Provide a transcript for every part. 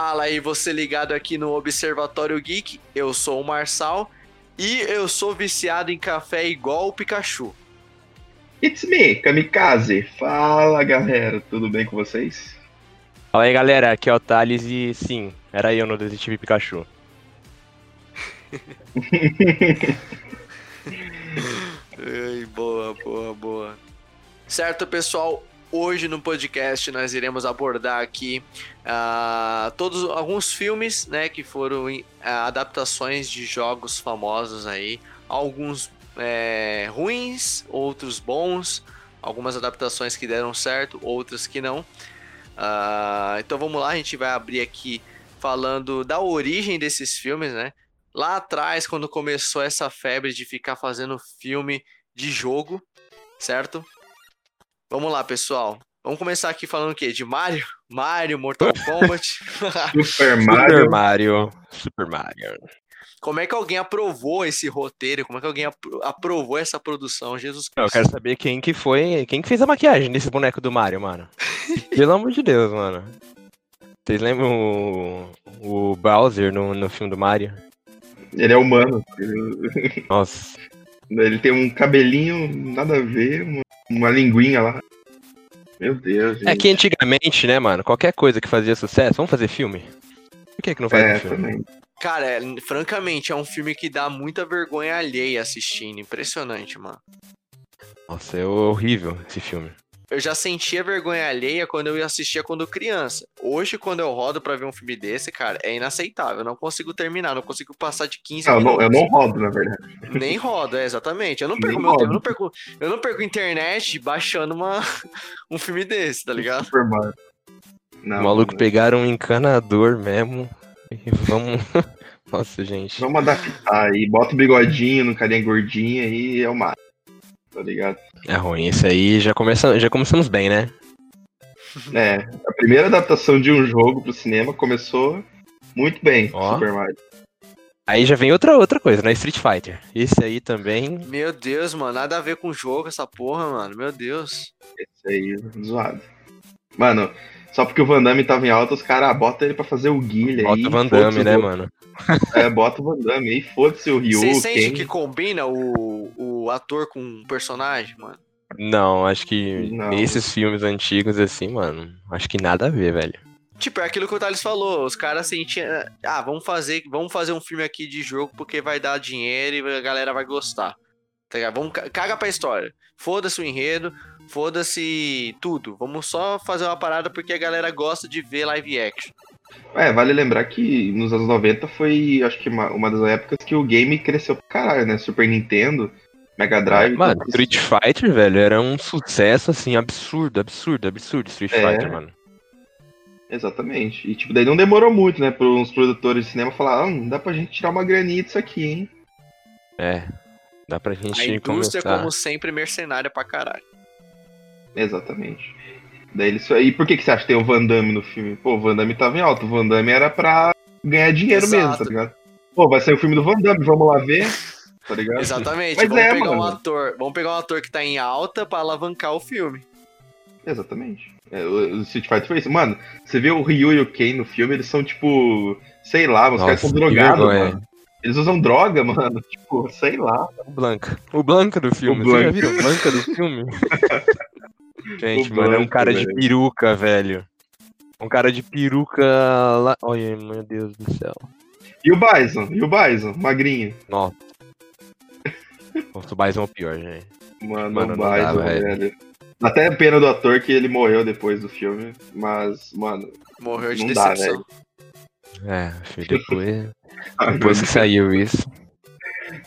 Fala aí, você ligado aqui no Observatório Geek. Eu sou o Marçal e eu sou viciado em café igual o Pikachu. It's me, Kamikaze. Fala galera, tudo bem com vocês? Fala aí galera, aqui é o Thales e sim, era eu no Detetive Pikachu. Ai, boa, boa, boa. Certo, pessoal? Hoje no podcast nós iremos abordar aqui uh, todos alguns filmes, né, que foram uh, adaptações de jogos famosos aí, alguns é, ruins, outros bons, algumas adaptações que deram certo, outras que não. Uh, então vamos lá, a gente vai abrir aqui falando da origem desses filmes, né? Lá atrás, quando começou essa febre de ficar fazendo filme de jogo, certo? Vamos lá, pessoal. Vamos começar aqui falando o quê? De Mario? Mario, Mortal Kombat. Super Mario. Super Mario. Super Mario. Como é que alguém aprovou esse roteiro? Como é que alguém aprovou essa produção, Jesus Cristo? Eu quero saber quem que foi, quem que fez a maquiagem desse boneco do Mario, mano. Pelo amor de Deus, mano. Vocês lembram o, o Bowser no, no filme do Mario? Ele é humano. Nossa. Ele tem um cabelinho, nada a ver, uma, uma linguinha lá. Meu Deus, gente. É que antigamente, né, mano, qualquer coisa que fazia sucesso, vamos fazer filme? Por que, que não faz É, um filme? também. Cara, é, francamente, é um filme que dá muita vergonha alheia assistindo. Impressionante, mano. Nossa, é horrível esse filme. Eu já sentia vergonha alheia quando eu assistia quando criança. Hoje, quando eu rodo pra ver um filme desse, cara, é inaceitável. Eu não consigo terminar, não consigo passar de 15 Não, eu não, minutos. eu não rodo, na verdade. Nem rodo, é, exatamente. Eu não Nem perco meu tempo, eu rodo. não perco, eu não perco internet baixando uma, um filme desse, tá ligado? Super Mario. Não, o maluco não. pegaram um encanador mesmo e vamos... Nossa, gente. Vamos adaptar aí, bota o bigodinho no carinha gordinha e é o Mario. Tá ligado? É ruim, esse aí já, começa, já começamos bem, né? É, a primeira adaptação de um jogo pro cinema começou muito bem, Ó. Super Mario. Aí já vem outra, outra coisa, né? Street Fighter. Esse aí também. Meu Deus, mano, nada a ver com o jogo, essa porra, mano. Meu Deus. Esse aí, zoado. Mano, só porque o Van Damme tava em alta, os caras botam ele pra fazer o Guilherme aí. Bota o Van Damme, né, mano? É, bota o Van Damme aí, foda-se o Ryu, Você o sente Ken. que combina o, o ator com o personagem, mano? Não, acho que Não. nesses filmes antigos, assim, mano, acho que nada a ver, velho. Tipo, é aquilo que o Thales falou. Os caras sentiam. Ah, vamos fazer, vamos fazer um filme aqui de jogo porque vai dar dinheiro e a galera vai gostar. Tá ligado? Vamos, ca- caga pra história. Foda-se o enredo, foda-se tudo. Vamos só fazer uma parada porque a galera gosta de ver live action. É, vale lembrar que nos anos 90 foi, acho que uma, uma das épocas que o game cresceu pra caralho, né? Super Nintendo, Mega Drive. Mano, tudo Street Fighter, velho, era um sucesso, assim, absurdo, absurdo, absurdo Street É. Fighter, mano. Exatamente. E tipo, daí não demorou muito, né? Para uns produtores de cinema falar, ah, dá pra gente tirar uma graninha disso aqui, hein? É. Dá pra gente A indústria, começar. como sempre, mercenária pra caralho. Exatamente. Daí eles. E por que, que você acha que tem o Van Damme no filme? Pô, o Van Damme tava em alta. O Van Damme era pra ganhar dinheiro Exato. mesmo, tá ligado? Pô, vai sair o filme do Van Damme, vamos lá ver. Tá ligado? Exatamente. Mas vamos é, pegar um ator. Vamos pegar um ator que tá em alta pra alavancar o filme. Exatamente. É, o o Street Fighter foi isso. Mano, você vê o Ryu e o Ken no filme, eles são tipo. Sei lá, os caras são drogados, vergonha. mano. Eles usam droga, mano. Tipo, sei lá. O Blanca. O Blanca do filme. O Você já Blanca. viram o Blanca do filme? Gente, O mano, é um Blanca, cara de velho. peruca, velho. Um cara de peruca lá. Olha, meu Deus do céu. E o Bison? E o Bison? Magrinho. Nossa. Nossa, o Bison é o pior, gente. Mano, Mano, não dá, Bison, velho. velho. Até pena do ator que ele morreu depois do filme. Mas, mano. Morreu de Não dá, decepção. É, filho, depois, depois que saiu isso.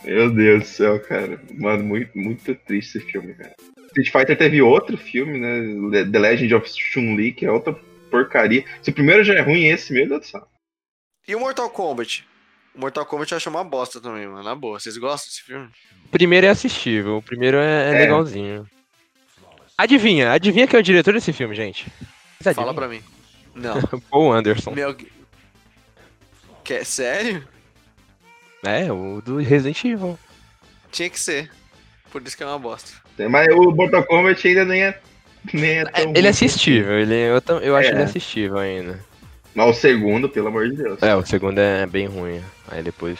meu Deus do céu, cara. Mano, muito, muito triste esse filme, cara. Street Fighter teve outro filme, né? The Legend of Chun-Li, que é outra porcaria. Se o primeiro já é ruim, esse, meu Deus do céu. E o Mortal Kombat? O Mortal Kombat eu acho uma bosta também, mano. Na boa. Vocês gostam desse filme? O primeiro é assistível, o primeiro é, é É. legalzinho. Adivinha, adivinha quem é o diretor desse filme, gente? Fala pra mim. Não. Paul Anderson. Meu. Quer... Sério? É, o do Resident Evil. Tinha que ser. Por isso que é uma bosta. Mas o Mortal Kombat ainda nem é, nem é tão É, ele é assistível, ele, eu, tam- eu acho É. ele assistível ainda. Mas o segundo, pelo amor de Deus. É, o segundo é bem ruim. Aí depois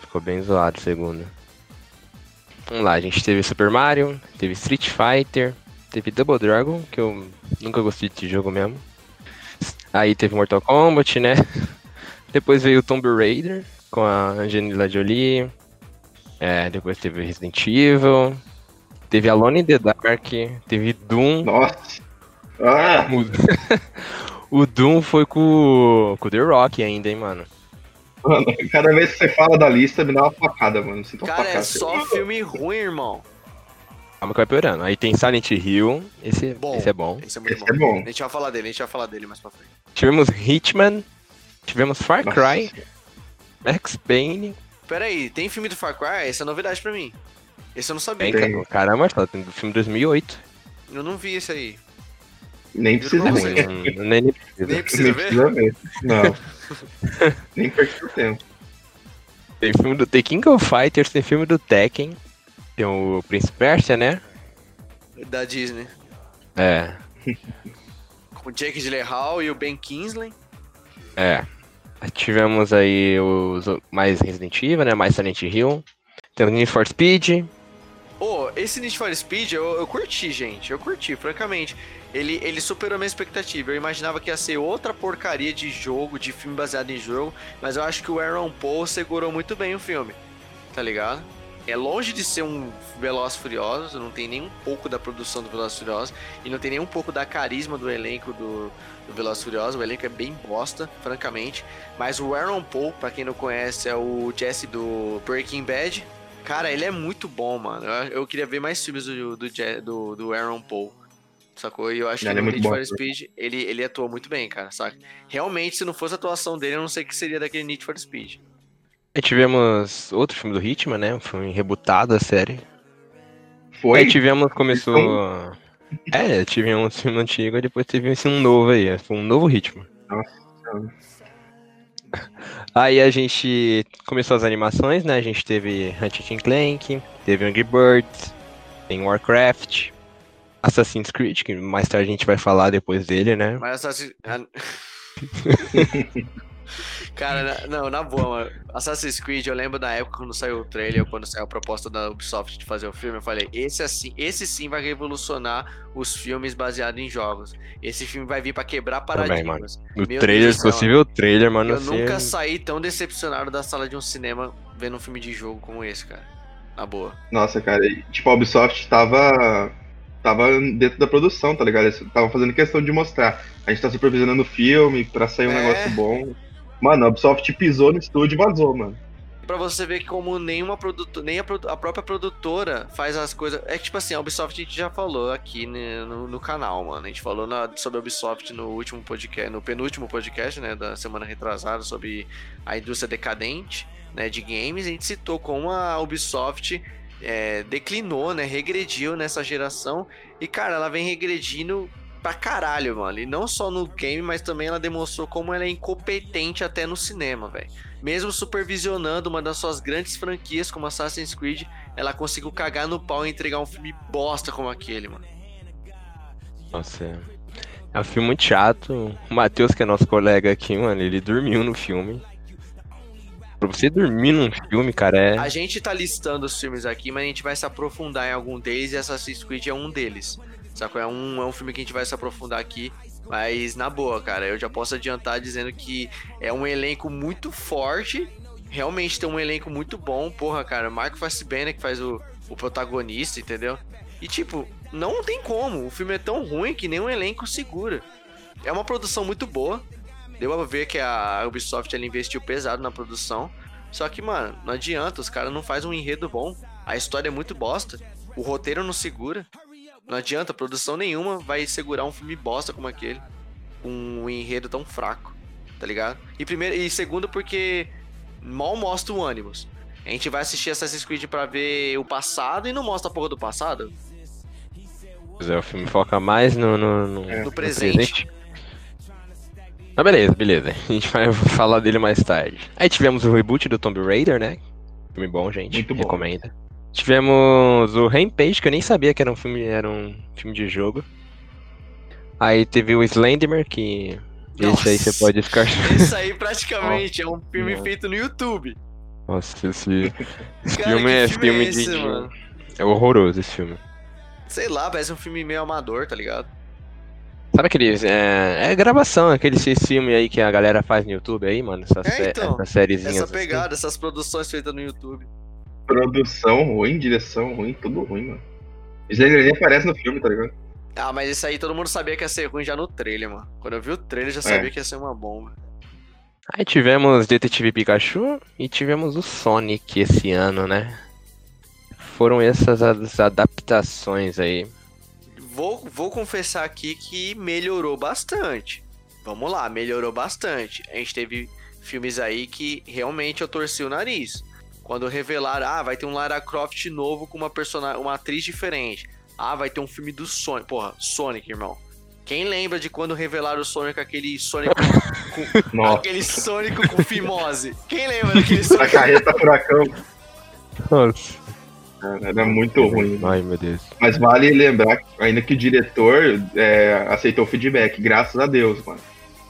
ficou bem zoado o segundo. Vamos lá, a gente teve Super Mario, teve Street Fighter, teve Double Dragon, que eu nunca gostei desse jogo mesmo. Aí teve Mortal Kombat, né? Depois veio Tomb Raider com a Angelina Jolie. É, depois teve Resident Evil. Teve Alone in the Dark. Teve Doom. Nossa. Ah, O, Doom foi com, com o The Rock ainda, hein, mano. mano, cada vez que você fala da lista, me dá uma facada, mano. Sinto Cara, é facada. só filme ruim, irmão. Calma que vai piorando. Aí tem Silent Hill. Esse, Bom. esse é bom. Esse é muito Esse bom. é bom. A gente vai falar dele, a gente vai falar dele mais pra frente. Tivemos Hitman. Tivemos Far Nossa. Cry. Max Payne. Pera aí, tem filme do Far Cry? Essa é novidade pra mim. Esse eu não sabia. Tem, Tem. cara. Caramba, tem do filme 2008. Eu não vi esse aí. Nem precisa Não, ver. Não, nem nem precisa. Nem precisa Nem ver? precisa ver. Não. Nem perca seu tempo. Tem filme do The King of Fighters, tem filme do Tekken. Tem o Prince Persia, né? Da Disney. É. Com o Jake Gyllenhaal e o Ben Kingsley. É. Tivemos aí os mais Resident Evil, né? Mais Silent Hill. Temos Need for Speed. Ô, esse Need for Speed eu, eu curti, gente. Eu curti, francamente. Ele, ele superou a minha expectativa. Eu imaginava que ia ser outra porcaria de jogo, de filme baseado em jogo. Mas eu acho que o Aaron Paul segurou muito bem o filme. Tá ligado? É longe de ser um Velozes e Furiosos, não tem nem um pouco da produção do Velozes e Furiosos e não tem nem um pouco da carisma do elenco do, do Velozes e Furiosos. O elenco é bem bosta, francamente. Mas o Aaron Paul, pra quem não conhece, é o Jesse do Breaking Bad. Cara, ele é muito bom, mano. Eu, eu queria ver mais filmes do, do, do, do Aaron Paul. Sacou? E eu acho Ele que é Need bom for. Speed ele, ele atua muito bem, cara, saca? Realmente, se não fosse a atuação dele, eu não sei o que seria daquele Need for Speed. Aí tivemos outro filme do Hitman, né? Foi rebutado a série. Foi? Aí tivemos, começou. É, tivemos um filme antigo e depois teve esse um novo aí. Foi um novo ritmo. Nossa. Aí a gente começou as animações, né? A gente teve and Clank, teve Angry Birds, tem Warcraft, Assassin's Creed, que mais tarde a gente vai falar depois dele, né? Mas Assassin's... ah, Cara, na- não, na boa, mano. Assassin's Creed, eu lembro da época quando saiu o trailer, quando saiu a proposta da Ubisoft de fazer o filme, eu falei, esse assim, esse sim vai revolucionar os filmes baseados em jogos. Esse filme vai vir pra quebrar Também, paradigmas. No Meu trailer, Deus se você viu o trailer, mano, Eu nunca saí tão decepcionado da sala de um cinema vendo um filme de jogo como esse, cara. Na boa. Nossa, cara, e, tipo, a Ubisoft tava. Tava dentro da produção, tá ligado? Eles estavam fazendo questão de mostrar. A gente tá supervisionando o filme pra sair um É. negócio bom. Mano, a Ubisoft pisou no estúdio e vazou, mano. Pra você ver que como nenhuma produtora, nem a, produ- a própria produtora faz as coisas. É que, tipo assim, a Ubisoft a gente já falou aqui né, no, no canal, mano. A gente falou na- sobre a Ubisoft no último podcast, no penúltimo podcast, né, da semana retrasada, sobre a indústria decadente, né, de games. A gente citou como a Ubisoft é, declinou, né, regrediu nessa geração. E, cara, ela vem regredindo pra caralho, mano. E não só no game, mas também ela demonstrou como ela é incompetente até no cinema, velho. Mesmo supervisionando uma das suas grandes franquias como Assassin's Creed, ela conseguiu cagar no pau e entregar um filme bosta como aquele, mano. Nossa, é. É um filme muito chato. O Matheus, que é nosso colega aqui, mano, ele dormiu no filme. Pra você dormir num filme, cara, é... A gente tá listando os filmes aqui, mas a gente vai se aprofundar em algum deles e Assassin's Creed é um deles. Sacou? É um, é um filme que a gente vai se aprofundar aqui. Mas na boa, cara, eu já posso adiantar dizendo que é um elenco muito forte. Realmente tem um elenco muito bom. Porra, cara, Marco Fassbender que faz o, o protagonista, entendeu? E tipo, não tem como. O filme é tão ruim que nenhum elenco segura. É uma produção muito boa. Deu pra ver que a Ubisoft ela investiu pesado na produção. Só que, mano, não adianta, os caras não fazem um enredo bom. A história é muito bosta. O roteiro não segura. Não adianta, produção nenhuma vai segurar um filme bosta como aquele. Com um enredo tão fraco, tá ligado? E primeiro e segundo porque mal mostra o ânimos. A gente vai assistir Assassin's Creed pra ver o passado e não mostra a porra do passado. Pois é, o filme foca mais no, no, no- É, No no presente. Mas beleza, beleza. A gente vai falar dele mais tarde. Aí tivemos o reboot do Tomb Raider, né? Filme bom, gente. Muito bom. Recomenda. Tivemos o Rampage, que eu nem sabia que era um filme, era um filme de jogo. Aí teve o Slenderman, que Esse aí você pode descartar. Esse aí praticamente é um filme Nossa. feito no YouTube. Nossa, esse, esse Cara, filme é filme filme é esse, de. mano? É horroroso esse filme. Sei lá, parece um filme meio amador, tá ligado? Sabe aqueles. É, é gravação, aqueles filme aí que a galera faz no YouTube aí, mano? Essas, É, então, essas sériezinhas. Essa assim. pegada, essas produções feitas no YouTube. Produção ruim, direção ruim, tudo ruim, mano. Isso aí nem aparece no filme, tá ligado? Ah, mas isso aí todo mundo sabia que ia ser ruim já no trailer, mano. Quando eu vi o trailer, já É. sabia que ia ser uma bomba. Aí tivemos Detetive Pikachu e tivemos o Sonic esse ano, né? Foram essas as adaptações aí. Vou, vou confessar aqui que melhorou bastante. Vamos lá, melhorou bastante. A gente teve filmes aí que realmente eu torci o nariz. Quando revelaram, ah, vai ter um Lara Croft novo com uma personagem, uma atriz diferente. Ah, vai ter um filme do Sonic. Porra, Sonic, irmão. Quem lembra de quando revelaram o Sonic, aquele Sonic com, Nossa, aquele Sonic com fimose? Quem lembra daquele a Sonic? carreta furacão, Nossa. Cara, era muito ruim. Ai, meu Deus. Mas vale lembrar ainda que o diretor é, aceitou o feedback, graças a Deus, mano.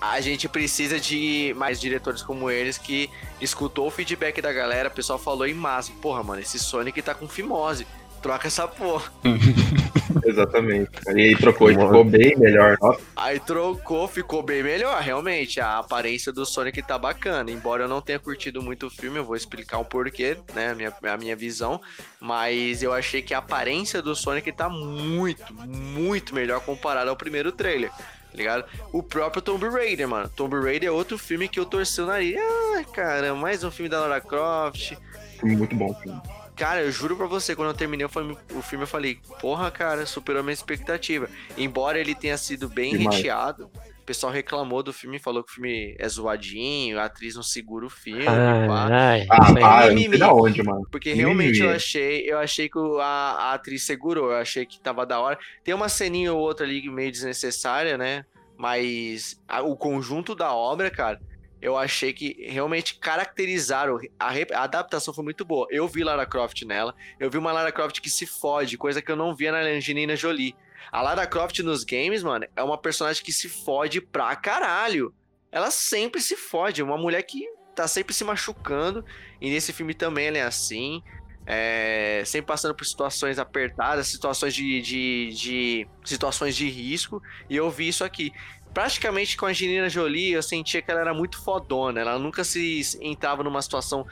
A gente precisa de mais diretores como eles que escutou o feedback da galera, o pessoal falou em massa. Porra, mano, esse Sonic tá com fimose. Troca essa porra. Exatamente. E aí trocou e ficou bem melhor. Nossa, Aí trocou, ficou bem melhor, realmente. A aparência do Sonic tá bacana. Embora eu não tenha curtido muito o filme, eu vou explicar um porquê, né? A minha, a minha visão. Mas eu achei que a aparência do Sonic tá muito, muito melhor comparado ao primeiro trailer. Tá ligado? O próprio Tomb Raider, mano. Tomb Raider é outro filme que eu torci o nariz. Ai, cara, mais um filme da Lara Croft. filme muito bom. Filme. Cara, eu juro pra você, quando eu terminei o filme, o filme, eu falei, porra, cara, superou minha expectativa. Embora ele tenha sido bem Demais. recheado, o pessoal reclamou do filme, falou que o filme é zoadinho, a atriz não segura o filme, Ai, pá. ai. Ah, mimimi. da onde, mano. Porque realmente eu achei, eu achei que a, a atriz segurou, eu achei que tava da hora. Tem uma ceninha ou outra ali meio desnecessária, né? Mas a- o conjunto da obra, cara, eu achei que realmente caracterizaram. A, a adaptação foi muito boa. Eu vi Lara Croft nela. Eu vi uma Lara Croft que se fode, coisa que eu não via na Angelina Jolie. A Lara Croft nos games, mano, é uma personagem que se fode pra caralho. Ela sempre se fode. Uma mulher que tá sempre se machucando. E nesse filme também ela é assim. É, sempre passando por situações apertadas, situações de, de, de- situações de risco. E eu vi isso aqui. Praticamente com a Angelina Jolie, eu sentia que ela era muito fodona. Ela nunca se entrava numa situação.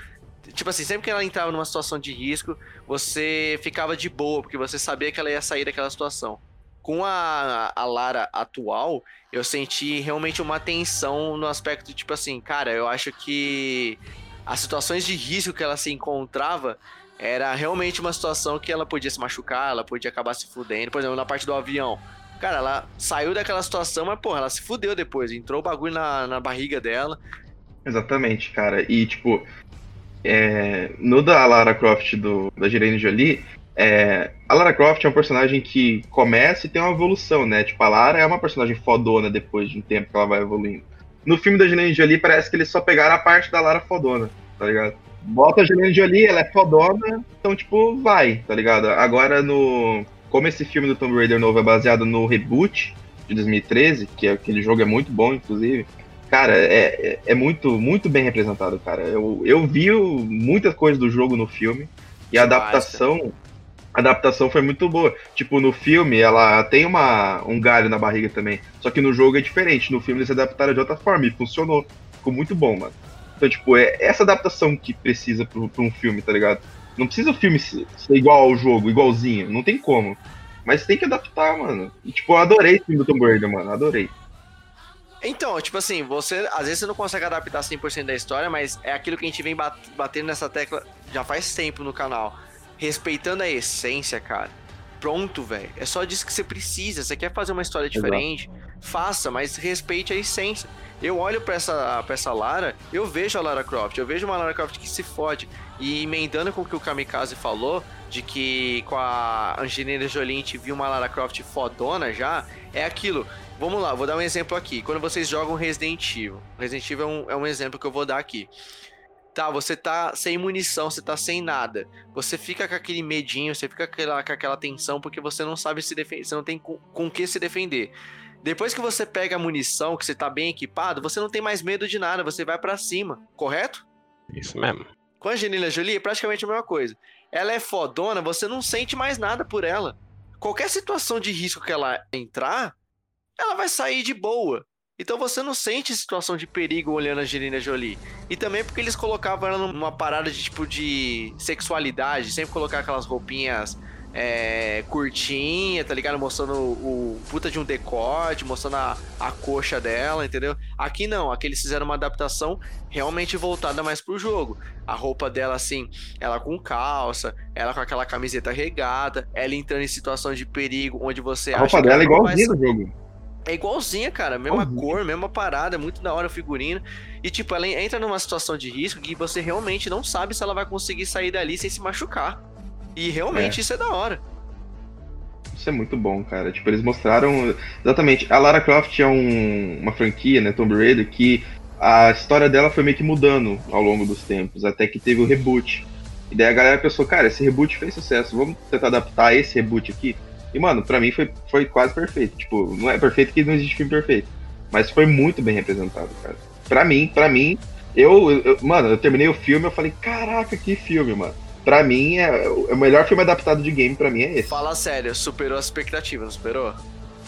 Tipo assim, sempre que ela entrava numa situação de risco, você ficava de boa, porque você sabia que ela ia sair daquela situação. Com a, a Lara atual, eu senti realmente uma tensão no aspecto, tipo assim, cara, eu acho que as situações de risco que ela se encontrava era realmente uma situação que ela podia se machucar, ela podia acabar se fudendo. Por exemplo, na parte do avião. Cara, ela saiu daquela situação, mas, porra, ela se fudeu depois. Entrou o bagulho na, na barriga dela. Exatamente, cara. E, tipo, é, no da Lara Croft do, da Angelina Jolie, é, a Lara Croft é um personagem que começa e tem uma evolução, né? Tipo, a Lara é uma personagem fodona depois de um tempo que ela vai evoluindo. No filme da Angelina Jolie, parece que eles só pegaram a parte da Lara fodona, tá ligado? Bota a Angelina Jolie, ela é fodona, então, tipo, vai, tá ligado? Agora, no. Como esse filme do Tomb Raider novo é baseado no reboot de 2013, que é, aquele jogo é muito bom, inclusive. Cara, é, é, é muito, muito bem representado, cara. Eu, eu vi muitas coisas do jogo no filme e a adaptação, a adaptação foi muito boa. Tipo, no filme ela tem uma, um galho na barriga também, só que no jogo é diferente. No filme eles adaptaram de outra forma e funcionou. Ficou muito bom, mano. Então, tipo, é essa adaptação que precisa pra um filme, tá ligado? Não precisa o filme ser, igual ao jogo, igualzinho. Não tem como. Mas tem que adaptar, mano. E, tipo, eu adorei o filme do Tomb Raider, mano. Adorei. Então, tipo assim, você às vezes você não consegue adaptar 100% da história, mas é aquilo que a gente vem bat- batendo nessa tecla já faz tempo no canal. Respeitando a essência, cara. Pronto, velho. É só disso que você precisa. Você quer fazer uma história diferente? Faça, mas respeite a essência. Eu olho pra essa, pra essa Lara, eu vejo a Lara Croft, eu vejo uma Lara Croft que se fode. E emendando com o que o Kamikaze falou, de que com a Angelina Jolie a gente viu uma Lara Croft fodona já, é aquilo. Vamos lá, vou dar um exemplo aqui. Quando vocês jogam Resident Evil, Resident Evil é um, é um exemplo que eu vou dar aqui. Tá, você tá sem munição, você tá sem nada. Você fica com aquele medinho, você fica com aquela, com aquela tensão porque você não sabe se defender, você não tem com, com que se defender. Depois que você pega a munição, que você tá bem equipado, você não tem mais medo de nada, você vai para cima, correto? Isso mesmo. Com a Angelina Jolie é praticamente a mesma coisa. Ela é fodona, você não sente mais nada por ela. Qualquer situação de risco que ela entrar, ela vai sair de boa. Então você não sente situação de perigo olhando a Angelina Jolie. E também porque eles colocavam ela numa parada de tipo de sexualidade, sempre colocar aquelas roupinhas é, curtinha, tá ligado? Mostrando o, o, puta de um decote, mostrando a, a coxa dela, entendeu? Aqui não, aqui eles fizeram uma adaptação realmente voltada mais pro jogo. A roupa dela, assim, ela com calça, ela com aquela camiseta regata, ela entrando em situações de perigo, onde você a acha roupa dela é igualzinha no jogo. É igualzinha, cara. Mesma cor, mesma parada, é muito da hora o figurino. E, tipo, ela entra numa situação de risco que você realmente não sabe se ela vai conseguir sair dali sem se machucar. E realmente é. isso é da hora. Isso é muito bom, cara. Tipo, eles mostraram. Exatamente. A Lara Croft é um, uma franquia, né? Tomb Raider, que a história dela foi meio que mudando ao longo dos tempos, até que teve o reboot. E daí a galera pensou, cara, esse reboot fez sucesso, vamos tentar adaptar esse reboot aqui. E, mano, pra mim foi, foi quase perfeito. Tipo, não é perfeito que não existe filme perfeito. Mas foi muito bem representado, cara. Pra mim, pra mim, eu, eu mano, eu terminei o filme eu falei, caraca, que filme, mano pra mim, é, o melhor filme adaptado de game pra mim é esse. Fala sério, superou a expectativa, não superou?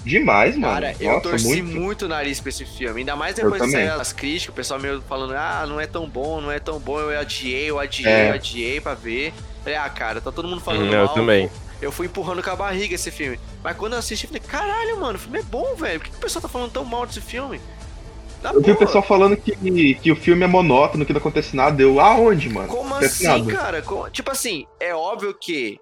Demais, mano. Cara, eu Nossa, torci muito... muito o nariz pra esse filme. Ainda mais depois de sair as críticas, o pessoal meio falando, ah, não é tão bom, não é tão bom. Eu adiei, eu adiei, é. eu adiei pra ver. Falei, ah, cara, tá todo mundo falando hum, mal. Eu também. Eu fui empurrando com a barriga esse filme. Mas quando eu assisti, eu falei, caralho, mano, o filme é bom, velho. Por que, que o pessoal tá falando tão mal desse filme? eu vi o pessoal falando que, que o filme é monótono, que não acontece nada. Eu, aonde, mano? Como assim, nada. cara? Como... Tipo assim, é óbvio que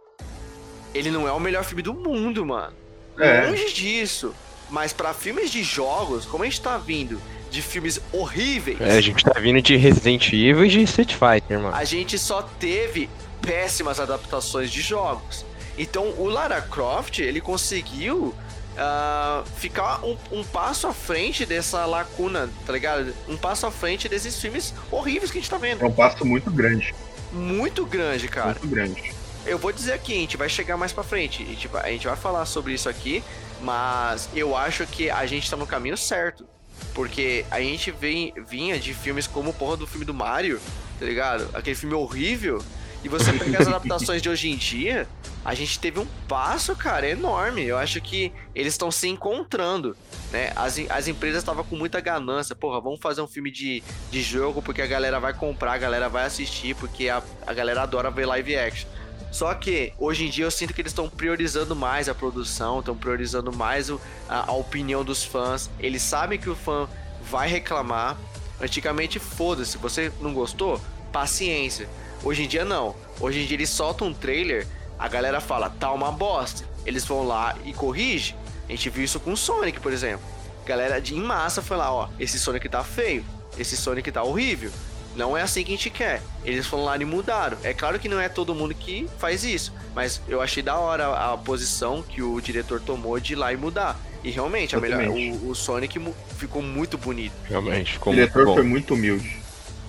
ele não é o melhor filme do mundo, mano. É. Longe disso. Mas para filmes de jogos, como a gente tá vindo de filmes horríveis. É, a gente tá vindo de Resident Evil e de Street Fighter, mano. A gente só teve péssimas adaptações de jogos. Então o Lara Croft, ele conseguiu uh, ficar um, um, passo à frente dessa lacuna, tá ligado? Um passo à frente desses filmes horríveis que a gente tá vendo. É um passo muito grande. Muito grande, cara. Muito grande. Eu vou dizer aqui, a gente vai chegar mais pra frente. A gente vai, a gente vai falar sobre isso aqui, mas eu acho que a gente tá no caminho certo. Porque a gente vem, vinha de filmes como o porra do filme do Mario, tá ligado? Aquele filme horrível. E você pega as adaptações de hoje em dia, a gente teve um passo, cara, enorme. Eu acho que eles estão se encontrando, né? As, as empresas estavam com muita ganância. Porra, vamos fazer um filme de, de jogo porque a galera vai comprar, a galera vai assistir, porque a, a galera adora ver live action. Só que hoje em dia eu sinto que eles estão priorizando mais a produção, estão priorizando mais o, a, a opinião dos fãs. Eles sabem que o fã vai reclamar. Antigamente, foda-se, você não gostou? Paciência. Hoje em dia não. Hoje em dia eles soltam um trailer a galera fala, tá uma bosta. Eles vão lá e corrigem. A gente viu isso com o Sonic, por exemplo. A galera de em massa foi lá, ó, esse Sonic tá feio, esse Sonic tá horrível. Não é assim que a gente quer. Eles foram lá e mudaram. É claro que não é todo mundo que faz isso, mas eu achei da hora a, posição que o diretor tomou de ir lá e mudar. E realmente, a melhor, o, o, Sonic ficou muito bonito. Realmente, ficou O diretor foi muito humilde.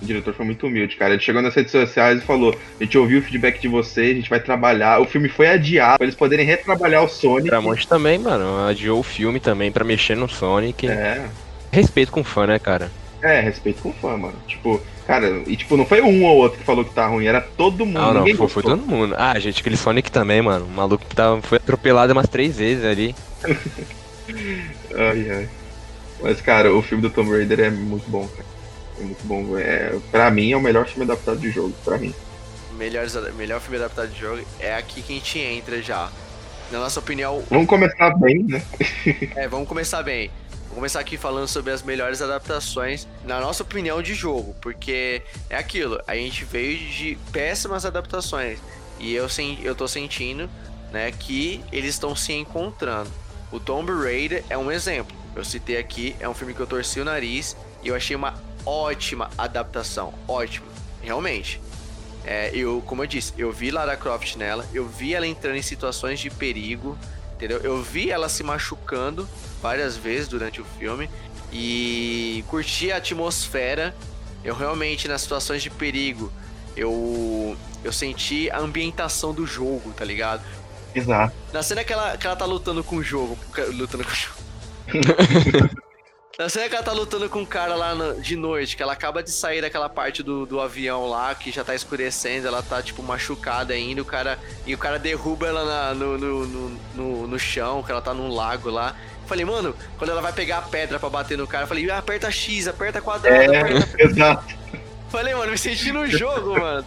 O diretor foi muito humilde, cara. Ele chegou nas redes sociais e falou: A gente ouviu o feedback de vocês, a gente vai trabalhar. O filme foi adiado pra eles poderem retrabalhar o Sonic. Paramount também, mano. Adiou o filme também pra mexer no Sonic. É. Respeito com o fã, né, cara? É, respeito com o fã, mano. Tipo, cara, e tipo, não foi um ou outro que falou que tá ruim, era todo mundo. Não, não, foi, foi, todo mundo. Ah, gente, aquele Sonic também, mano. O maluco tava, foi atropelado umas três vezes ali. ai, ai. Mas, cara, o filme do Tomb Raider é muito bom, cara. É muito bom. É, pra mim é o melhor filme adaptado de jogo, pra mim. Melhor, melhor filme adaptado de jogo é aqui que a gente entra já. Na nossa opinião. Vamos começar bem, né? é, vamos começar bem. Vou começar aqui falando sobre as melhores adaptações, na nossa opinião, de jogo, porque é aquilo, a gente veio de péssimas adaptações e eu, eu tô sentindo né, que eles estão se encontrando. O Tomb Raider é um exemplo. Eu citei aqui, é um filme que eu torci o nariz e eu achei uma ótima adaptação, ótima, realmente. É, eu, como eu disse, eu vi Lara Croft nela, eu vi ela entrando em situações de perigo, entendeu? Eu vi ela se machucando várias vezes durante o filme e curti a atmosfera. Eu realmente, nas situações de perigo, eu, eu senti a ambientação do jogo, tá ligado? Exato. Na cena que ela, que ela tá lutando com o jogo, lutando com o jogo Na cena que ela tá lutando com um cara lá no- de noite, que ela acaba de sair daquela parte do, do avião lá, que já tá escurecendo, ela tá, tipo, machucada ainda, o cara, e o cara derruba ela na- no, no, no, no- no chão, que ela tá num lago lá. Falei, mano, quando ela vai pegar a pedra pra bater no cara, eu falei, ah, aperta X, aperta quadrado, aperta... É, exato. Falei, mano, me senti no jogo, mano.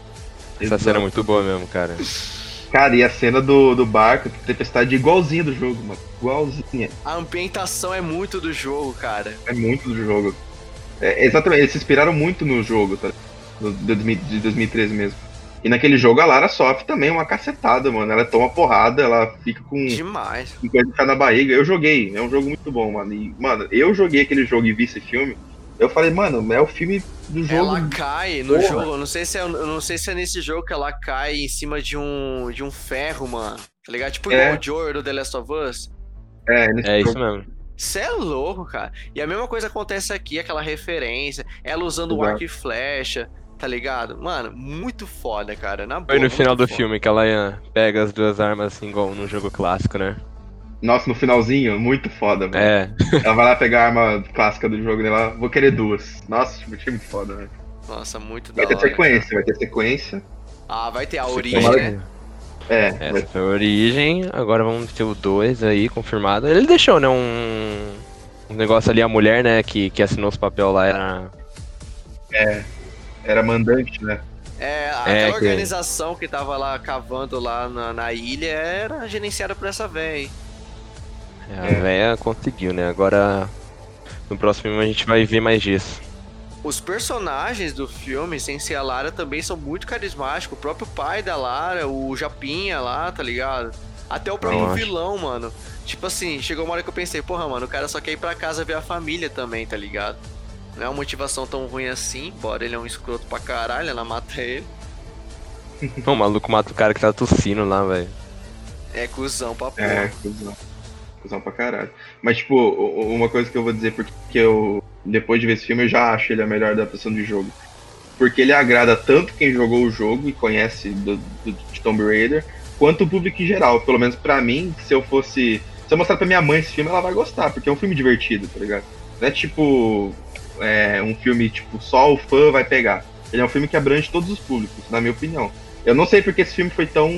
Essa cena é muito boa mesmo, cara. Cara, e a cena do, do barco, tempestade igualzinha do jogo, mano. Igualzinha. A ambientação é muito do jogo, cara. É muito do jogo. É, exatamente, eles se inspiraram muito no jogo, tá? Do, do, de 2013 mesmo. E naquele jogo a Lara sofre também uma cacetada, mano. Ela toma porrada, ela fica com, Demais. com coisa de ficar na barriga. Eu joguei, é um jogo muito bom, mano. E, mano, eu joguei aquele jogo e vi esse filme. Eu falei, mano, é o filme do jogo. Ela cai no Porra. jogo, eu não sei se é, não sei se é nesse jogo que ela cai em cima de um de um ferro, mano. Tá ligado? Tipo É. o Joel do The Last of Us. É, nesse É jogo. isso mesmo. Cê é louco, cara. E a mesma coisa acontece aqui, aquela referência, ela usando o arco e flecha, tá ligado? Mano, muito foda, cara. Na boa, Foi no final do foda. filme que ela eh, pega as duas armas assim, igual num jogo clássico, né? Nossa, no finalzinho, muito foda, mano. É. Ela vai lá pegar a arma clássica do jogo dela, vou querer duas. Nossa, achei muito foda, né? Nossa, muito Vai da ter hora. sequência, vai ter sequência. Ah, vai ter a origem, né? É, Essa vai- foi a origem, agora vamos ter o 2 aí, confirmado. Ele deixou, né, um, um negócio ali, a mulher, né, que, que assinou os papel lá, era... era mandante, né? É, aquela É, que- organização que tava lá cavando lá na, na ilha era gerenciada por essa véia. aí. A É. véia conseguiu, né, agora no próximo filme a gente vai ver mais disso. Os personagens do filme, sem ser a Lara, também são muito carismáticos. O próprio pai da Lara, o Japinha lá, tá ligado? Até o próprio vilão, mano. Tipo assim, chegou uma hora que eu pensei, porra, mano, o cara só quer ir pra casa ver a família também, tá ligado? Não é uma motivação tão ruim assim, embora ele é um escroto pra caralho, ela mata ele. o maluco mata o cara que tá tossindo lá, velho. É cuzão pra porra. É, cuzão. Cuzão pra caralho. Mas, tipo, uma coisa que eu vou dizer, porque eu, depois de ver esse filme, eu já acho ele a melhor adaptação de jogo. Porque ele agrada tanto quem jogou o jogo e conhece do, do, de Tomb Raider, quanto o público em geral. Pelo menos pra mim, se eu fosse. Se eu mostrar pra minha mãe esse filme, ela vai gostar, porque é um filme divertido, tá ligado? Não é tipo. é, um filme, tipo, só o fã vai pegar. Ele é um filme que abrange todos os públicos, na minha opinião. Eu não sei porque esse filme foi tão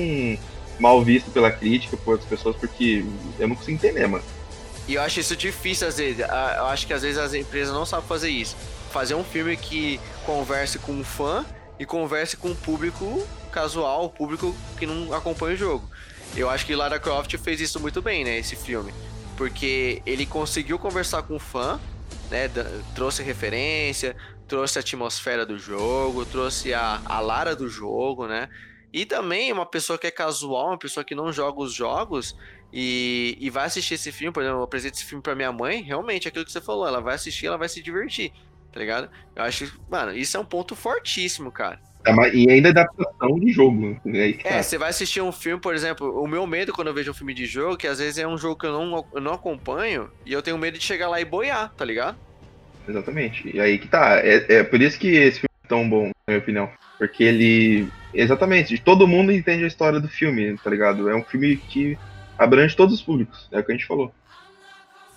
mal visto pela crítica, por outras pessoas, porque eu não consigo entender, mano. E eu acho isso difícil às vezes. Ah, Eu acho que às vezes as empresas não sabem fazer isso. Fazer um filme que converse com o fã e converse com o público casual, o público que não acompanha o jogo. Eu acho que Lara Croft fez isso muito bem, né? Esse filme. Porque ele conseguiu conversar com o fã, né? Trouxe referência, trouxe a atmosfera do jogo, trouxe a, a Lara do jogo, né? E também uma pessoa que é casual, uma pessoa que não joga os jogos, e, e vai assistir esse filme, por exemplo, eu apresento esse filme pra minha mãe, realmente, é aquilo que você falou, ela vai assistir, ela vai se divertir, tá ligado? Eu acho, mano, isso é um ponto fortíssimo, cara. É, E ainda é adaptação de jogo. né? É, tá. você vai assistir um filme, por exemplo, o meu medo quando eu vejo um filme de jogo, que às vezes é um jogo que eu não, eu não acompanho, e eu tenho medo de chegar lá e boiar, tá ligado? Exatamente. E aí que tá. É, é por isso que esse filme é tão bom, na minha opinião. Porque ele. Exatamente, todo mundo entende a história do filme, tá ligado? É um filme que abrange todos os públicos, é o que a gente falou.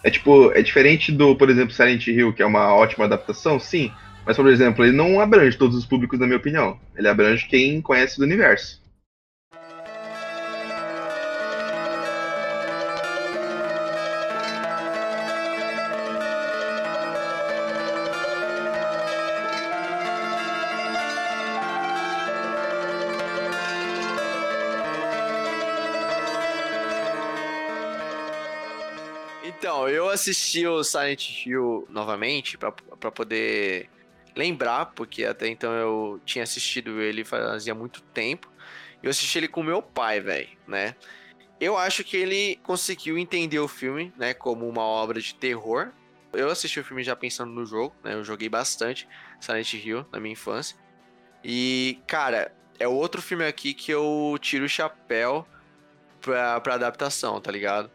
É tipo, é diferente do, por exemplo, Silent Hill, que é uma ótima adaptação, sim. Mas, por exemplo, ele não abrange todos os públicos, na minha opinião. Ele abrange quem conhece do universo. Assisti o Silent Hill novamente pra poder lembrar, porque até então eu tinha assistido ele fazia muito tempo. Eu assisti ele com meu pai, velho, né? Eu acho que ele conseguiu entender o filme, né, como uma obra de terror. Eu assisti o filme já pensando no jogo, né? Eu joguei bastante Silent Hill na minha infância. E, cara, é outro filme aqui que eu tiro o chapéu pra, pra adaptação, tá ligado?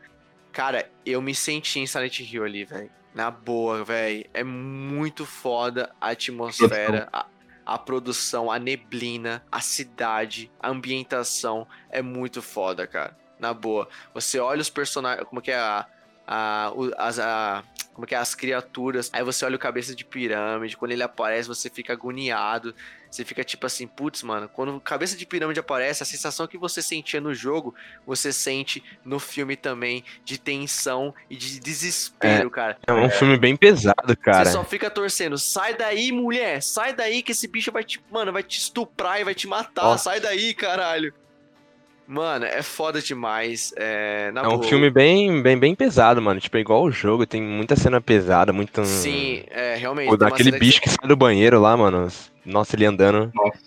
Cara, eu me senti em Silent Hill ali, velho. Na boa, velho. É muito foda a atmosfera, a, a produção, a neblina, a cidade, a ambientação. É muito foda, cara. Na boa. Você olha os personagens. Como que é a. a, as, a, como que é, as criaturas. Aí você olha o cabeça de pirâmide, quando ele aparece, você fica agoniado. Você fica tipo assim, putz, mano, quando o cabeça de pirâmide aparece, a sensação que você sentia no jogo, você sente no filme também, de tensão e de desespero, cara. É um filme bem pesado, cara. Você só fica torcendo, sai daí, mulher, sai daí que esse bicho vai te, mano, vai te estuprar e vai te matar, Nossa. sai daí, caralho. Mano, é foda demais, é, na É um boa. filme bem, bem, bem pesado, mano. Tipo, é igual o jogo, tem muita cena pesada, muito. Sim, é, realmente. Pô, daquele bicho que sai do banheiro lá, mano. Nossa, ele andando. Nossa.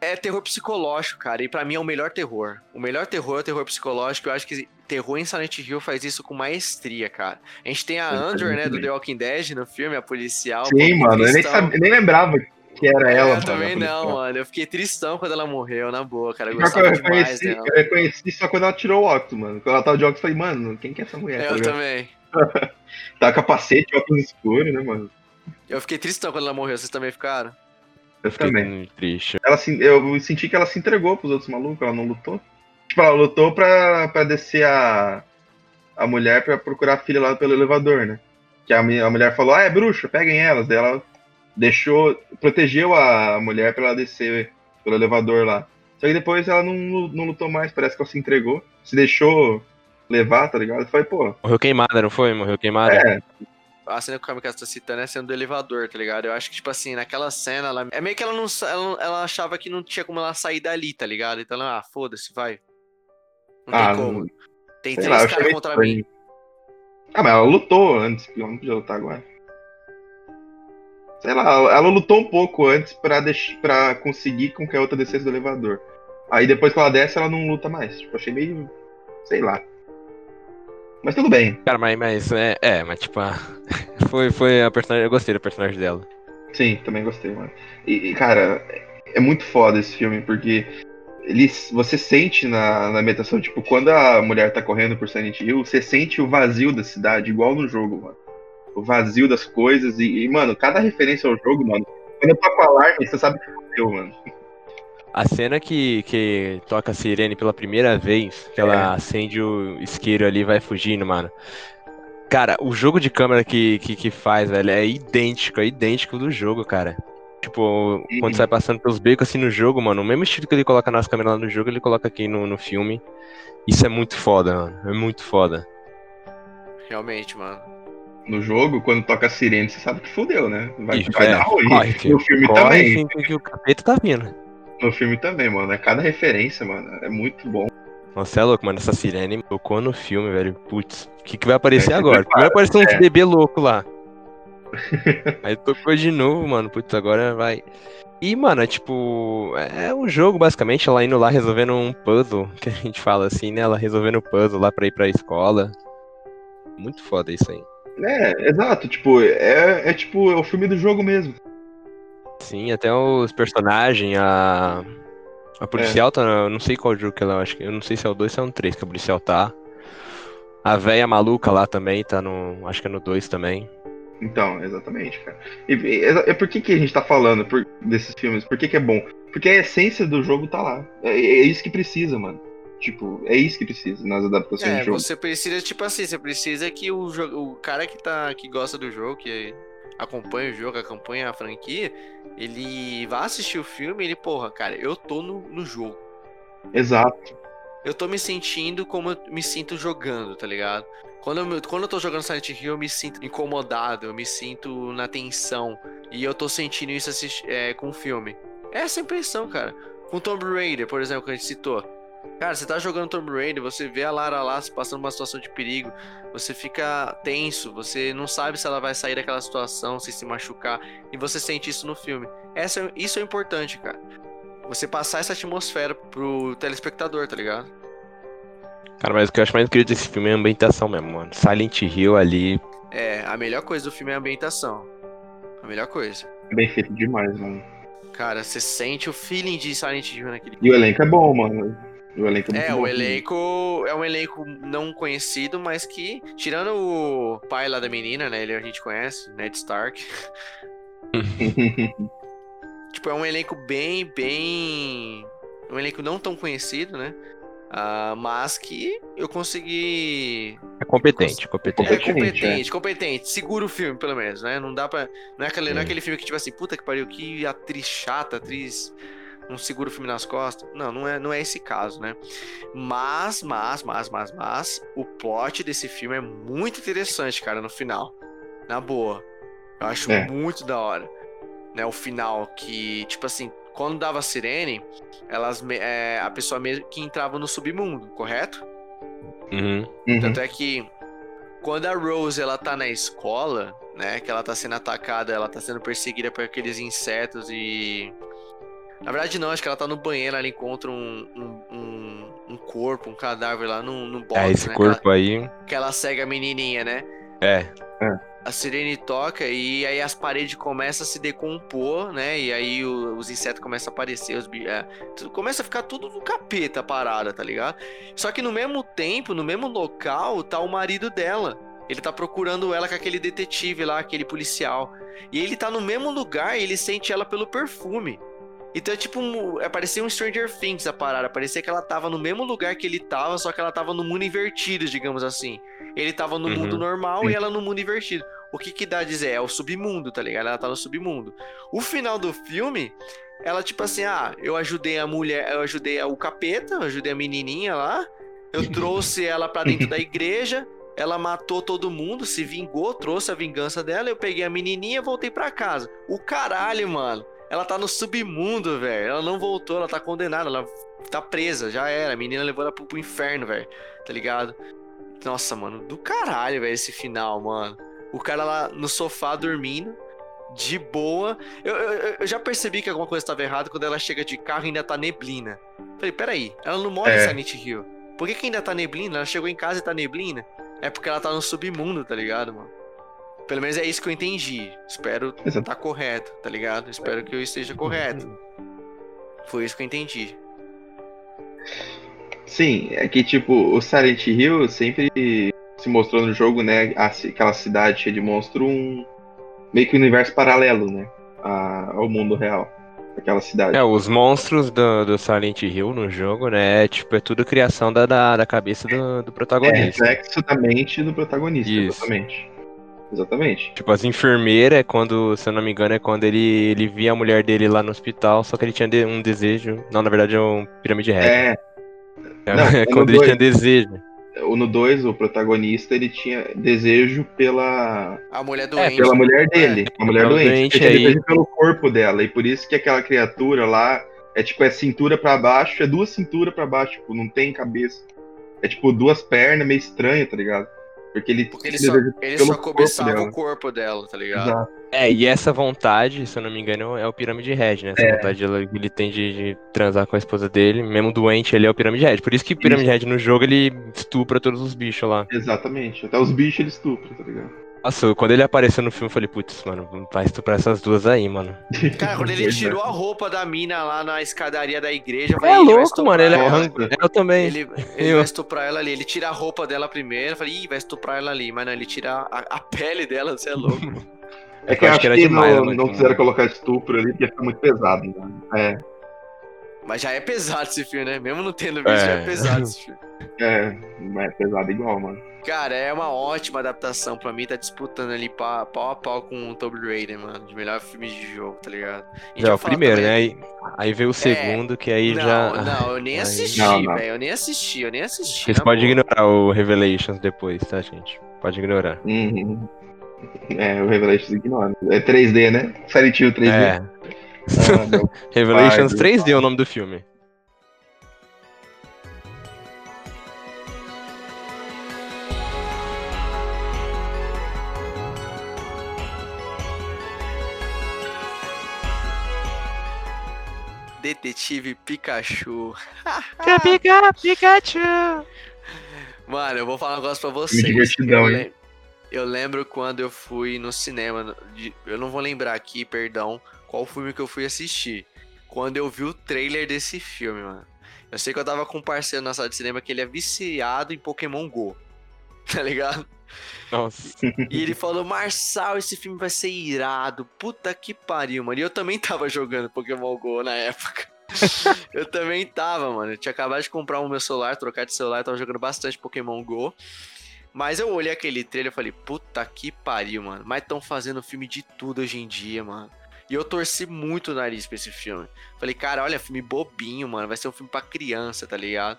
É terror psicológico, cara, e pra mim é o melhor terror. O melhor terror é o terror psicológico, eu acho que terror em Silent Hill faz isso com maestria, cara. A gente tem a Andrew, né, do. The Walking Dead no filme, a policial. Sim, que mano, eu nem, sabia, nem lembrava que era É, ela, eu também não, mano. Eu fiquei tristão quando ela morreu, na boa, cara. Eu eu reconheci, eu reconheci só quando ela tirou o óculos, mano. Quando ela tava de óculos, eu falei, mano, quem que é essa mulher? tá Eu ligado? também. Tá capacete, óculos escuros, né, mano? Eu fiquei tristão quando ela morreu, vocês também ficaram? Eu Fiquei também. triste. Ela, se- eu senti que ela se entregou pros outros malucos, ela não lutou. Tipo, ela lutou pra, pra descer a, a mulher pra procurar a filha lá pelo elevador, né? Que a, a mulher falou, ah, é bruxa, peguem elas. Daí ela deixou, protegeu a mulher pra ela descer pelo elevador lá. Só que depois ela não, não lutou mais, parece que ela se entregou. Se deixou levar, tá ligado? Falei, pô, Morreu queimada, não foi? Morreu queimada. é, A cena que o Kamikaze tá citando é a cena do elevador, tá ligado? Eu acho que, tipo assim, naquela cena, ela... é meio que ela não ela, ela achava que não tinha como ela sair dali, tá ligado? Então ela, ah, foda-se, vai. Não Ah, tem como. Tem três caras contra estranho. mim. Ah, mas ela lutou antes, ela não podia lutar agora. Sei lá, ela lutou um pouco antes pra, deix... pra conseguir com que a outra descesse do elevador. Aí depois que ela desce, ela não luta mais. Tipo, achei meio. sei lá. Mas tudo bem. Cara, mas, mas é, é, mas tipo, a- foi, foi a personagem. Eu gostei da personagem dela. Sim, também gostei, mano. E, e, cara, é muito foda esse filme, porque ele, você sente na, na ambientação, tipo, quando a mulher tá correndo por Silent Hill, você sente o vazio da cidade, igual no jogo, mano. O vazio das coisas. E, e, mano, cada referência ao jogo, mano. Quando eu toco alarme, você sabe que fodeu, mano. A cena que, que toca a sirene pela primeira vez, que ela É. acende o isqueiro ali e vai fugindo, mano. Cara, o jogo de câmera que, que, que faz, velho, é idêntico, é idêntico do jogo, cara. Tipo, quando Uhum. você vai passando pelos becos assim no jogo, mano, o mesmo estilo que ele coloca nas câmeras lá no jogo, ele coloca aqui no, no filme. Isso é muito foda, mano. É muito foda. Realmente, mano. No jogo, quando toca a sirene, você sabe que fodeu, né? Vai, vai é, dar ruim. corre, filho. no filme Corre, também. que o capeta tá vindo. No filme também, mano. É cada referência, mano. É muito bom. Nossa, é louco, mano. Essa sirene tocou no filme, velho. Putz, o que, que vai aparecer É, agora? prepara, Primeiro apareceu uns é. bebê louco lá. Aí tocou de novo, mano. Putz, agora vai. E, mano, é tipo. É um jogo, basicamente. Ela indo lá resolvendo um puzzle, que a gente fala assim, né? Ela resolvendo o puzzle lá pra ir pra escola. Muito foda isso aí. É, exato. Tipo, é, é tipo, é o filme do jogo mesmo. Sim, até os personagens, a. A policial tá. Eu não sei qual jogo que ela. Acho que, eu não sei se é o 2 ou se é um 3 que a policial tá. A véia maluca lá também tá no. Acho que é no 2 também. Então, exatamente, cara. E, e, é por que, que a gente tá falando por- desses filmes? Por que, que é bom? Porque a essência do jogo tá lá. É, é isso que precisa, mano. Tipo, é isso que precisa nas adaptações É, de jogo. você precisa, tipo assim, você precisa que o, jogo, o cara que, tá, que gosta do jogo, que acompanha o jogo, acompanha a franquia, ele vá assistir o filme e ele, porra, cara, eu tô no, no jogo. Exato. Eu tô me sentindo como eu me sinto jogando, tá ligado? Quando eu, quando eu tô jogando Silent Hill, eu me sinto incomodado, eu me sinto na tensão. E eu tô sentindo isso assisti- é, com o filme. Essa é a impressão, cara. Com Tomb Raider, por exemplo, que a gente citou. Cara, você tá jogando Tomb Raider, você vê a Lara lá se passando uma situação de perigo, você fica tenso, você não sabe se ela vai sair daquela situação, se se machucar, e você sente isso no filme. Essa, isso é importante, cara. Você passar essa atmosfera pro telespectador, tá ligado? Cara, mas o que eu acho mais incrível desse filme é a ambientação mesmo, mano. Silent Hill ali. É, a melhor coisa do filme é a ambientação. A melhor coisa. É bem feito demais, mano. Cara, você sente o feeling de Silent Hill naquele. E o elenco é bom, mano. O elenco é É, o elenco é um elenco não conhecido, mas que, tirando o pai lá da menina, né? Ele a gente conhece, Ned Stark. Tipo, é um elenco bem, bem. Um elenco não tão conhecido, né? Ah, mas que eu consegui. É competente, É competente. Competente, competente, competente. Segura o filme, pelo menos, né? Não dá pra. Não é aquele, não é Sim. aquele filme que, tipo assim, puta que pariu, que atriz chata, atriz. Não segura o filme nas costas. Não, não é, não é esse caso, né? Mas, mas, mas, mas, mas, o plot desse filme é muito interessante, cara, no final. Na boa. Eu acho É. muito da hora. Né, o final que, tipo assim, quando dava sirene, elas, é, a pessoa mesmo que entrava no submundo, correto? Uhum. Uhum. Tanto é que quando a Rose ela tá na escola, né, que ela tá sendo atacada, ela tá sendo perseguida por aqueles insetos e na verdade não, acho que ela tá no banheiro, ela encontra um, um, um, um corpo, um cadáver lá no, no box, É, esse né, corpo aí. Que ela, que ela segue a menininha, né? É. A sirene toca e aí as paredes começam a se decompor, né? E aí o- os insetos começam a aparecer, os é, tudo- começa a ficar tudo no capeta parada, tá ligado? Só que no mesmo tempo, no mesmo local, tá o marido dela. Ele tá procurando ela com aquele detetive lá, aquele policial. E ele tá no mesmo lugar e ele sente ela pelo perfume. Então é tipo um. É, parecia um Stranger Things a parada. Parecia que ela tava no mesmo lugar que ele tava, só que ela tava no mundo invertido, digamos assim. Ele tava no Uhum. mundo normal e ela no mundo invertido. O que que dá a dizer? É o submundo, tá ligado? Ela tá no submundo. O final do filme, ela tipo assim, ah, eu ajudei a mulher, eu ajudei o capeta, eu ajudei a menininha lá, eu trouxe ela pra dentro da igreja, ela matou todo mundo, se vingou, trouxe a vingança dela, eu peguei a menininha e voltei pra casa. O caralho, mano. Ela tá no submundo, velho. Ela não voltou, ela tá condenada, ela tá presa, já era. A menina levou ela pro, pro inferno, velho. Tá ligado? Nossa, mano, do caralho, velho, esse final, mano. O cara lá no sofá dormindo, de boa. Eu, eu, eu já percebi que alguma coisa estava errada quando ela chega de carro e ainda tá neblina. Falei, peraí, ela não mora em É. Silent Hill. Por que, que ainda tá neblina? Ela chegou em casa e tá neblina? É porque ela tá no submundo, tá ligado, mano? Pelo menos é isso que eu entendi. Espero Exato. tá correto, tá ligado? Espero que eu esteja correto. Foi isso que eu entendi. Sim, é que tipo, o Silent Hill sempre se mostrou no jogo, né? Aquela cidade cheia de monstro, um meio que um universo paralelo, né? a- ao mundo real. Aquela cidade. É, os monstros do, do Silent Hill no jogo, né? É, tipo, é tudo criação da, da, da cabeça do, do É, protagonista. reflexo da mente do protagonista, Isso. exatamente. Exatamente. Tipo, as enfermeiras, é quando, se eu não me engano, é quando ele, ele via a mulher dele lá no hospital, só que ele tinha de- um desejo. Não, na verdade é um pirâmide Red. É, É, não, é quando no ele dois. tinha desejo. o- no 2, o protagonista, ele tinha desejo pela, A mulher doente. pela mulher dele, a mulher doente. doente, Ele tinha aí- pelo corpo dela, e por isso que aquela criatura lá é tipo, é cintura pra baixo, é duas cinturas pra baixo, tipo, não tem cabeça. É tipo duas pernas, meio estranho, tá ligado? Porque ele Porque ele só, ele só cobiçava dela. o corpo dela, tá ligado? Exato. É, e essa vontade, se eu não me engano, é o Pirâmide Red, né? Essa É. vontade ela- que ele tem de, de transar com a esposa dele, mesmo doente, ele é o Pirâmide Red. Por isso que o Pirâmide Red no jogo ele estupra todos os bichos lá. Exatamente. Até os bichos ele estupra, tá ligado? Nossa, quando ele apareceu no filme, eu falei, putz, mano, vai estuprar essas duas aí, mano. Cara, quando ele é. tirou a roupa da mina lá na escadaria da igreja, eu É falei, vai louco, mano, ele é ela. Nossa. Eu também. Ele, ele Eu- vai estuprar ela ali. Ele tira a roupa dela primeiro. Eu falei, ih, vai estuprar ela ali. Mas não, ele tira a, a pele dela, você é louco. É que eu acho que, era demais, não, né, não quiseram colocar estupro ali, porque fica muito pesado. Né? É, Mas já é pesado esse filme, né? Mesmo não tendo visto, já é É. pesado esse filme. é, é pesado igual, mano. Cara, é uma ótima adaptação. Pra mim, tá disputando ali pau, pau a pau com o Tomb Raider, mano. De melhor filme de jogo, tá ligado? Já é o primeiro, também- né? Aí, aí veio o segundo, que aí não, já. não, eu nem Aí- assisti, velho. Eu nem assisti, eu nem assisti. Vocês podem ignorar o Revelations depois, tá, gente? Pode ignorar. Uhum. É, o Revelations ignora. É 3D, né? Silent Hill 3D. É. Ah, Revelations pai do 3D é o nome do filme. Detetive Pikachu. Pica, Pikachu! Mano, eu vou falar um negócio pra vocês. divertidão, eu, lem- eu lembro quando eu fui no cinema. Eu não vou lembrar aqui, perdão, qual filme que eu fui assistir. Quando eu vi o trailer desse filme, mano. Eu sei que eu tava com um parceiro na sala de cinema que ele é viciado em Pokémon GO. Tá ligado? Nossa. E ele falou, Marçal, esse filme vai ser irado. Puta que pariu, mano. E eu também tava jogando Pokémon GO na época. eu também tava, mano. Eu tinha acabado de comprar o meu celular, trocar de celular, tava jogando bastante Pokémon GO. Mas eu olhei aquele trailer e falei, puta que pariu, mano. Mas estão fazendo filme de tudo hoje em dia, mano. E eu torci muito o nariz pra esse filme. Falei, cara, olha, filme bobinho, mano. Vai ser um filme pra criança, tá ligado?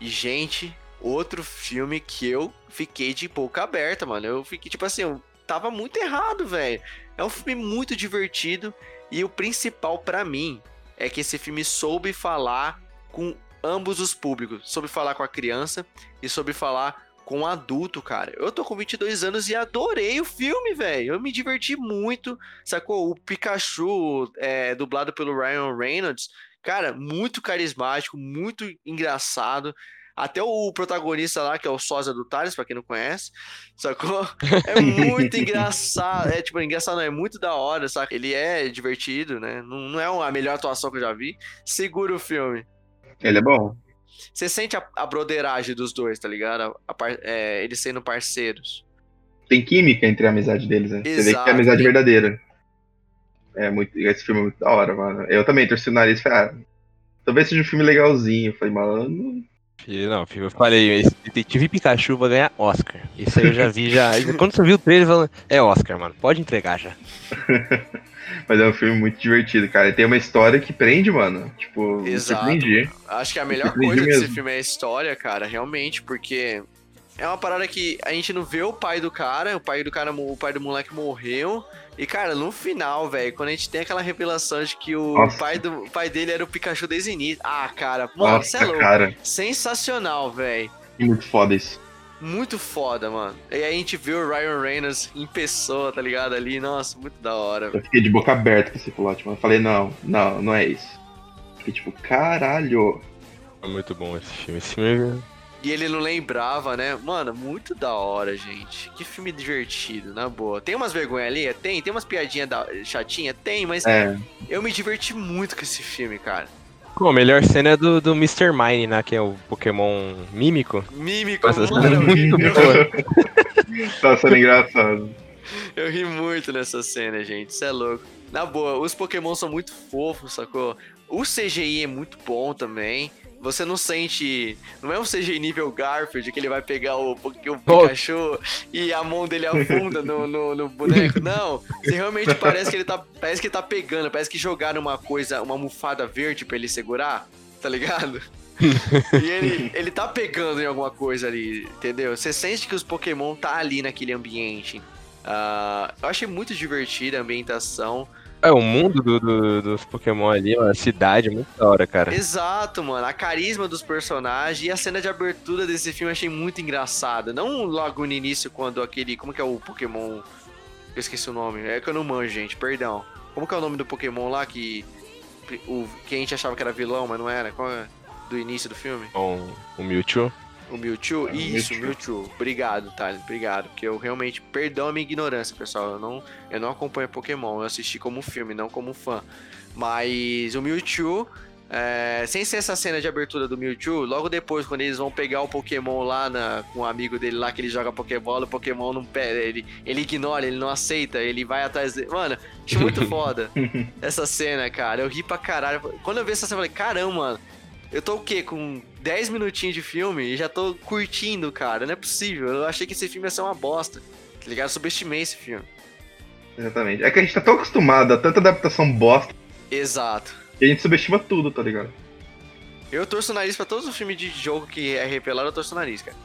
E, gente, outro filme que eu fiquei de boca aberta, mano. Eu fiquei, tipo assim, eu tava muito errado, velho. É um filme muito divertido. E o principal para mim é que esse filme soube falar com ambos os públicos. Soube falar com a criança e soube falar com adulto, cara. Eu tô com 22 anos e adorei o filme, velho. Eu me diverti muito. Sacou? O Pikachu, é, dublado pelo Ryan Reynolds, cara, muito carismático, muito engraçado. Até o protagonista lá, que é o sósia do Thales, pra quem não conhece, sacou? É muito engraçado. É tipo, engraçado, não, é muito da hora, saca? Ele é divertido, né? Não, não é a melhor atuação que eu já vi. Segura o filme. Ele é bom. Você sente a, a broderagem dos dois, tá ligado? A, a, é, eles sendo parceiros. Tem química entre a amizade deles, né? Exato. Você vê que é amizade verdadeira. É muito. Esse filme é muito da hora, mano. Eu também torci o nariz e falei, ah, talvez seja um filme legalzinho. Eu falei, mano, não, eu falei, esse Detetive Pikachu vai ganhar Oscar. Isso aí eu já vi já. Quando você viu o trailer, falando, é Oscar, mano. Pode entregar já. Mas é um filme muito divertido, cara. E tem uma história que prende, mano. Tipo, Exato. Acho que a melhor coisa mesmo. desse filme é a história, cara, realmente, porque é uma parada que a gente não vê o pai do cara, o pai do cara, o pai do moleque morreu. E, cara, no final, velho, quando a gente tem aquela revelação de que o pai, do, o pai dele era o Pikachu desde o início. Ah, cara, mano, Nossa, isso é louco. Cara. Sensacional, velho. Muito foda isso. Muito foda, mano. E aí a gente viu o Ryan Reynolds em pessoa, tá ligado? Ali, nossa, muito da hora. Eu fiquei de boca aberta com esse plot, mano. Eu falei, não, não, não é isso. Fiquei tipo, caralho. É muito bom esse filme. Esse filme e ele não lembrava, né? Mano, muito da hora, gente. Que filme divertido, na boa. Tem umas vergonhas ali? Tem. Tem umas piadinhas da... chatinha? Tem, mas é. eu me diverti muito com esse filme, cara. Pô, a melhor cena é do, do Mr. Mine, né? Que é o Pokémon mímico. Mímico, Nossa, mano. É muito boa. tá sendo engraçado. Eu ri muito nessa cena, gente. Isso é louco. Na boa, os Pokémon são muito fofos, sacou? O CGI é muito bom também. Você não sente. Não é um CG nível Garfield que ele vai pegar o, o Pikachu e a mão dele afunda no, no, no, boneco. Não. Você realmente parece que ele tá. Parece que ele tá pegando, parece que jogaram uma coisa, uma almofada verde pra ele segurar, tá ligado? e ele, ele tá pegando em alguma coisa ali, entendeu? Você sente que os Pokémon tá ali naquele ambiente. Uh, eu achei muito divertida a ambientação. É, o mundo do, do, dos Pokémon ali, a cidade, muito da hora, cara. Exato, mano. A carisma dos personagens e a cena de abertura desse filme eu achei muito engraçada. Não logo no início, quando aquele. Como que é o Pokémon? Eu esqueci o nome. É que eu não manjo, gente, perdão. Como que é o nome do Pokémon lá que. O, que a gente achava que era vilão, mas não era? Qual é? Do início do filme? O, o Mewtwo. O Mewtwo? Isso, Mewtwo. Mewtwo. Obrigado, Thales. Obrigado. Porque eu realmente. Perdão a minha ignorância, pessoal. Eu não, eu não acompanho Pokémon. Eu assisti como filme, não como fã. Mas o Mewtwo. É, sem ser essa cena de abertura do Mewtwo, logo depois, quando eles vão pegar o Pokémon lá na, com o um amigo dele lá, que ele joga Pokébola, o Pokémon não pega, ele, ele ignora, ele não aceita, ele vai atrás dele. Mano, achei muito foda essa cena, cara. Eu ri pra caralho. Quando eu vi essa cena, eu falei, caramba, mano eu tô o quê? Com 10 minutinhos de filme e já tô curtindo, cara. Não é possível. Eu achei que esse filme ia ser uma bosta. Tá ligado? Eu subestimei esse filme. Exatamente. É que a gente tá tão acostumado a tanta adaptação bosta. Exato. Que a gente subestima tudo, tá ligado? Eu torço o nariz pra todos os filmes de jogo que é repelado, eu torço o nariz, cara.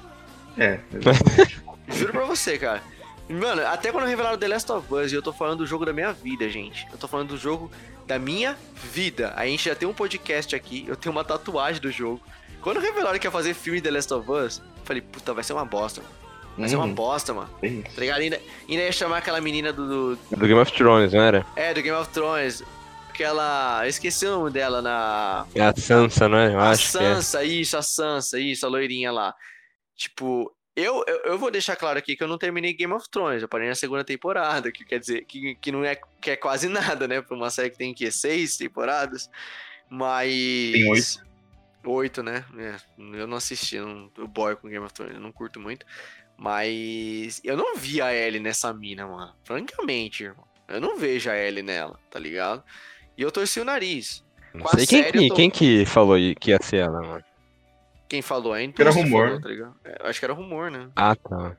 É, Juro pra você, cara. Mano, até quando revelaram The Last of Us, eu tô falando do jogo da minha vida, gente. Eu tô falando do jogo da minha vida. A gente já tem um podcast aqui, eu tenho uma tatuagem do jogo. Quando revelaram que ia fazer filme The Last of Us, eu falei, puta, vai ser uma bosta. Vai ser uma uhum. bosta, mano. Tá ligado? Ainda, ainda ia chamar aquela menina do, do. Do Game of Thrones, não era? É, do Game of Thrones. Aquela. Eu esqueci o nome dela na. É a Sansa, não é? Eu a acho Sansa, é. isso, a Sansa, isso, a loirinha lá. Tipo, eu, eu, eu, vou deixar claro aqui que eu não terminei Game of Thrones, eu parei na segunda temporada, que quer dizer que, que não é, que é quase nada, né? Pra uma série que tem que seis temporadas. Mas. Tem oito. Oito, né? É, eu não assisti, não, eu boy com Game of Thrones, eu não curto muito. Mas eu não vi a Ellie nessa mina, mano. Francamente, irmão. Eu não vejo a Ellie nela, tá ligado? E eu torci o nariz. Não sei quem, série que, tô- quem que falou que ia ser ela, mano. Quem falou? A Era rumor. falou, tá ligado? É, acho que era rumor, né? Ah, tá.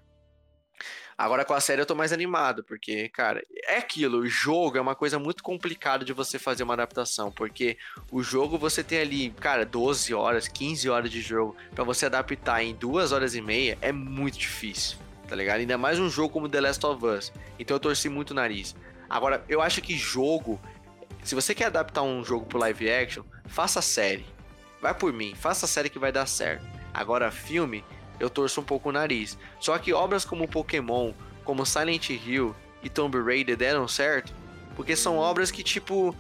Agora com a série eu tô mais animado, porque, cara, é aquilo, o jogo é uma coisa muito complicada de você fazer uma adaptação, porque o jogo você tem ali, cara, 12 horas, 15 horas de jogo, pra você adaptar em duas horas e meia é muito difícil, tá ligado? Ainda mais um jogo como The Last of Us. Então eu torci muito o nariz. Agora, eu acho que jogo, se você quer adaptar um jogo pro live action, faça série. Vai por mim, faça série que vai dar certo. Agora, filme, eu torço um pouco o nariz. Só que obras como Pokémon, como Silent Hill e Tomb Raider deram certo, porque são obras que, tipo,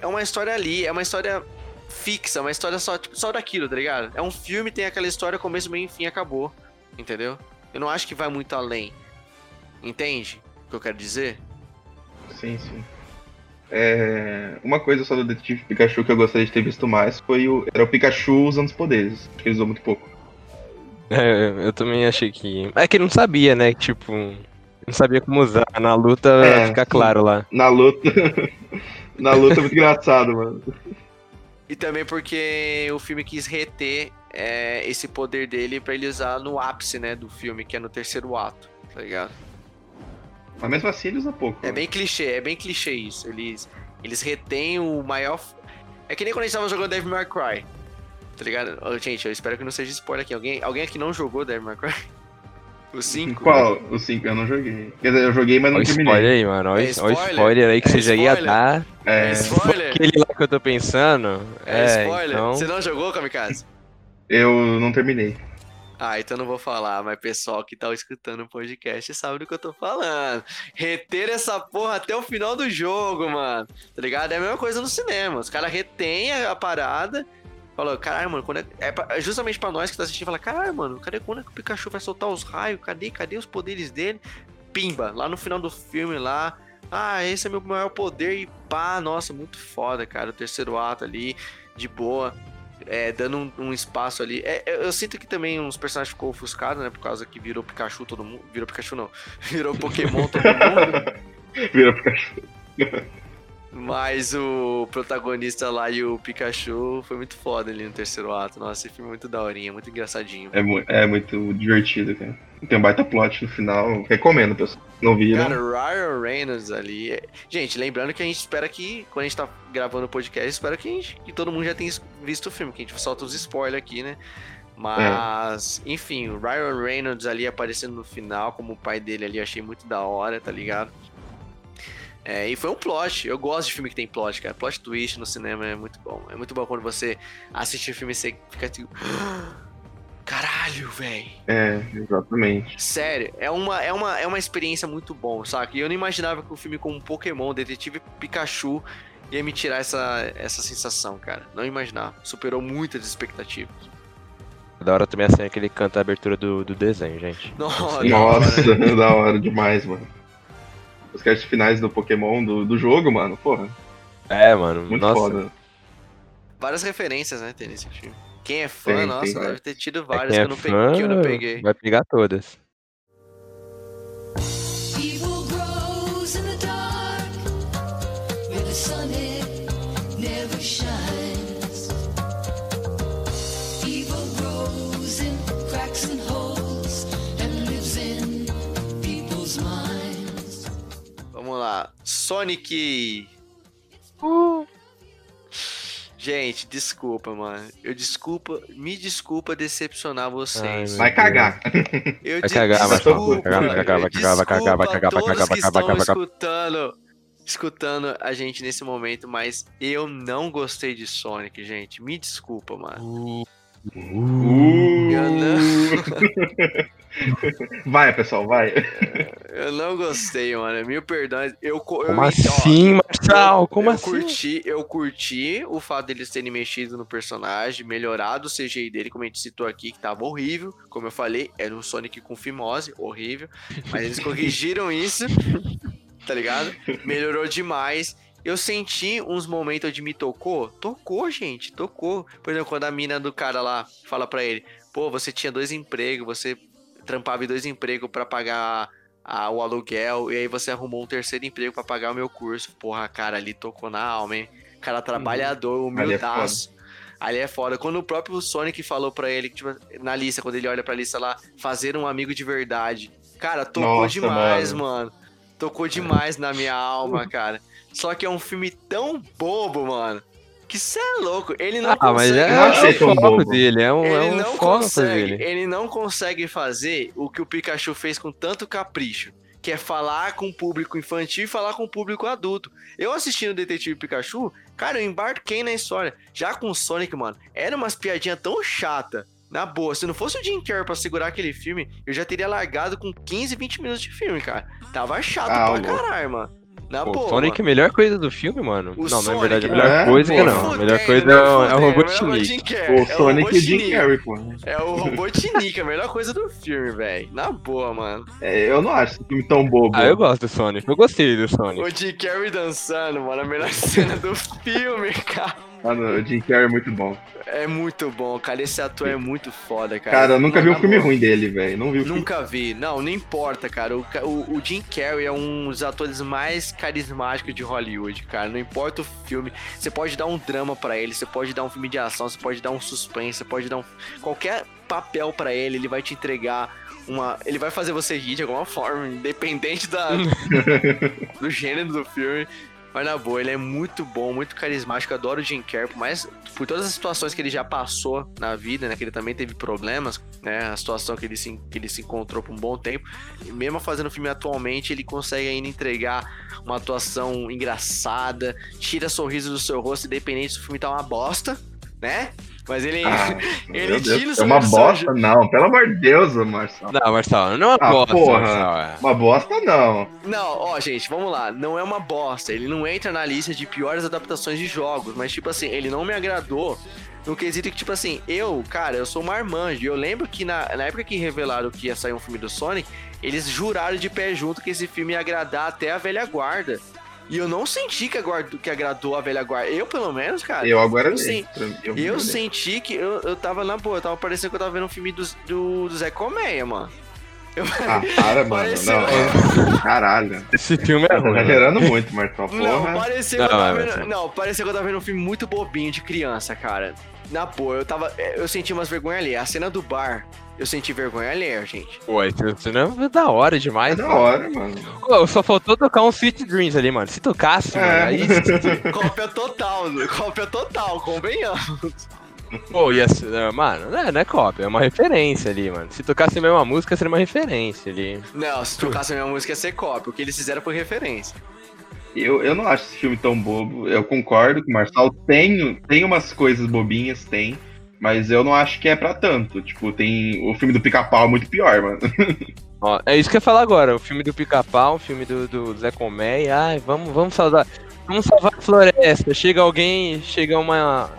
é uma história ali, é uma história fixa, uma história só, tipo, só daquilo, tá ligado? É um filme, tem aquela história, começo, meio e fim, acabou. Entendeu? Eu não acho que vai muito além. Entende o que eu quero dizer? Sim, sim. É, Uma coisa só do Detetive Pikachu que eu gostaria de ter visto mais foi o. Era o Pikachu usando os poderes. Que ele usou muito pouco. É, eu também achei que. É que ele não sabia, né? Tipo, não sabia como usar. Na luta É, fica claro lá. Na luta. Na luta é muito engraçado, mano. E também porque o filme quis reter é, esse poder dele pra ele usar no ápice, né, do filme, que é no terceiro ato, tá ligado? Mas mesmo assim ele usa pouco. É bem clichê, é bem clichê isso. Eles, eles retêm o maior. É que nem quando a gente tava jogando Devil May Cry. Tá ligado? Gente, eu espero que não seja spoiler aqui. Alguém, alguém aqui não jogou Devil May Cry? O 5? Qual? O 5 eu não joguei. Quer dizer, eu joguei, mas não Olha terminei. spoiler aí, mano. Olha É olha spoiler? spoiler aí que É você já ia spoiler? dar. É, É spoiler? Aquele lá que eu tô pensando. É, É, spoiler? então... Você não jogou, Kamikaze? eu não terminei. Ah, então não vou falar, mas pessoal que tá escutando o podcast sabe do que eu tô falando. Reter essa porra até o final do jogo, mano. Tá ligado? É a mesma coisa no cinema. Os caras retêm a parada. Falou, caralho, mano, quando é, é pra- é justamente pra nós que tá assistindo, fala, caralho, mano, cadê quando é que o Pikachu vai soltar os raios? Cadê, cadê os poderes dele? Pimba, lá no final do filme lá. Ah, esse é meu maior poder e pá, nossa, muito foda, cara. O terceiro ato ali, de boa é, dando um, um espaço ali. É, eu, eu sinto que também uns personagens ficou ofuscados, né? Por causa que virou Pikachu todo mundo. Virou Pikachu não. Virou Pokémon todo mundo. Vira Pikachu. Mas o protagonista lá e o Pikachu foi muito foda ali no terceiro ato. Nossa, esse filme é muito daorinha, muito engraçadinho. É, mu- é muito divertido, cara. Tem um baita plot no final. Recomendo, pessoal. Não viram? Cara, o Ryan Reynolds ali. é- Gente, lembrando que a gente espera que, quando a gente tá gravando o podcast, espera que, a gente- que todo mundo já tenha visto o filme, que a gente solta os spoilers aqui, né? Mas, enfim, o Ryan Reynolds ali aparecendo no final, como o pai dele ali, achei muito da hora, tá ligado? É, e foi um plot. Eu gosto de filme que tem plot, cara. Plot twist no cinema é muito bom. É muito bom quando você assiste o filme e você fica tipo. Caralho, velho. É, exatamente. Sério, é uma, é, uma, é uma experiência muito bom, saca? E eu não imaginava que o filme com Pokémon, Detetive Pikachu, ia me tirar essa, essa sensação, cara. Não imaginava. Superou muitas expectativas. Da hora também assim, aquele canto a abertura do, do desenho, gente. Nossa, Nossa, da hora demais, mano. Os créditos finais do Pokémon do, do jogo, mano, porra, É, mano. muito nossa. foda. Várias referências, né, tem nesse filme. Quem é fã, Tem, nossa, tem deve ter tido É, várias que, é eu não fã, peguei, que eu não peguei. vai pegar todas. Vamos lá. Sonic. Gente, desculpa, mano. Eu desculpa, me desculpa decepcionar vocês. Ai, Vai cagar. Eu Vai cagar, vai desculpa, cagar, vai cagar, vai cagar, vai cagar, vai cagar, vai cagar, vai cagar, vai cagar. escutando, escutando a gente nesse momento, mas eu não gostei de Sonic, gente. Me desculpa, mano. Uh. Eu não, Vai, pessoal, vai. eu não gostei, mano. Mil perdões. Eu, co- eu Como ó, assim, eu- Como eu assim? Curti, eu curti o fato deles terem mexido no personagem, melhorado o CGI dele, como a gente citou aqui, que tava horrível. Como eu falei, era um Sonic com fimose, horrível. Mas eles corrigiram isso, tá ligado? Melhorou demais. Eu senti uns momentos onde me tocou. Tocou, gente, tocou. Por exemplo, quando a mina do cara lá fala pra ele: pô, você tinha dois empregos, você trampava em dois empregos pra pagar a- o aluguel, e aí você arrumou um terceiro emprego pra pagar o meu curso. Porra, cara, ali tocou na alma, hein? Cara trabalhador, Ali é humildaço. Ali é foda. Quando o próprio Sonic falou pra ele, tipo, na lista, quando ele olha pra lista lá, fazer um amigo de verdade. Cara, tocou Nossa, demais, mano. mano. Tocou demais na minha alma, cara. Só que é um filme tão bobo, mano. Que cê é louco. Ele não Ah, mas consegue é, achei é o foco dele, é um, é ele um não consegue, dele. ele não consegue fazer o que o Pikachu fez com tanto capricho, que é falar com o público infantil e falar com o público adulto. Eu assistindo o Detetive Pikachu, cara, eu embarquei na história. Já com o Sonic, mano, era umas piadinhas tão chata. Na boa, se não fosse o Jim Carrey pra segurar aquele filme, eu já teria largado com 15, 20 minutos de filme, cara. Tava chato Ah, pra caralho, mano. Na Pô, boa. Sonic é a melhor coisa do filme, mano. O não, na Sonic, verdade, a né? melhor É, coisa pô, não. A melhor coisa é o, é o Robotnik. Carrey, O é Sonic e o Jim. Carrey, pô. É o Robotnik, a melhor coisa do filme, velho. Na boa, mano. É, eu não acho esse filme tão bobo. Ah, eu gosto do Sonic. Eu gostei do Sonic. O Jim Carrey dançando, mano, a melhor cena do filme, cara. Mano, o Jim Carrey é muito bom. É muito bom, cara. Esse ator é muito foda, cara. Cara, eu nunca vi Mano, um filme boa. ruim dele, velho. Não vi o filme. Nunca vi. Não, não importa, cara. O, o, o Jim Carrey é um dos atores mais carismáticos de Hollywood, cara. Não importa o filme. Você pode dar um drama pra ele, você pode dar um filme de ação, você pode dar um suspense, você pode dar um... qualquer papel pra ele, ele vai te entregar uma... Ele vai fazer você rir de alguma forma, independente da... do gênero do filme. Mas na boa, ele é muito bom, muito carismático. Adoro o Jim Carrey, mais por todas as situações que ele já passou na vida, né? Que ele também teve problemas, né? A situação que ele se, que ele se encontrou por um bom tempo. E mesmo fazendo filme atualmente, ele consegue ainda entregar uma atuação engraçada, tira sorriso do seu rosto, independente se o filme tá uma bosta, né? Mas ele. Ah, Ele tira Deus, o é uma bosta, não. Pelo amor de Deus, Marcelo. Não, Marcelo, não é uma Ah, bosta, porra. Marcelo. é. Uma bosta, não. Não, ó, gente, vamos lá. Não é uma bosta. Ele não entra na lista de piores adaptações de jogos, mas, tipo assim, ele não me agradou no quesito que, tipo assim, eu, cara, eu sou marmanjo. E eu lembro que na, na época que revelaram que ia sair um filme do Sonic, eles juraram de pé junto que esse filme ia agradar até a velha guarda. E eu não senti que, aguardo, que agradou a velha guarda. Eu, pelo menos, cara. Eu agora eu. Pra- Eu, Eu senti que eu, eu tava na boa, eu tava parecendo que eu tava vendo um filme do, do, do Zé Colmeia, mano. Eu, Ah, para, mano. Pareceu- Não, caralho. Esse filme é Tá ruim. mano. exagerando muito, Marcelo. Não, Porra. pareceu que Não, eu tava mas- vendo. Não, que eu tava vendo um filme muito bobinho de criança, cara. Na boa, eu tava. Eu senti umas vergonhas ali. A cena do bar, eu senti vergonha ali, gente. Pô, esse filme é da hora É demais. da mano. hora, mano. Pô, só faltou tocar um Sweet Dreams ali, mano. Se tocasse, É. mano, aí. Cópia total, cópia total, convenhamos. Pô, ia ser. é, Mano, não é, não é cópia, é uma referência ali, mano. Se tocasse a mesma música, seria uma referência ali. Não, se tocasse a minha música ia ser cópia. O que eles fizeram foi referência. Eu, eu não acho esse filme tão bobo. Eu concordo com o Marçal. Tem, tem umas coisas bobinhas, tem. Mas eu não acho que é pra tanto. Tipo, tem. O filme do pica-pau é muito pior, mano. Ó, é isso que eu ia falar agora. O filme do Pica-Pau, o filme do, do Zé Colmeia. Ai, vamos, vamos salvar. Vamos salvar a floresta. Chega alguém. Chega uma.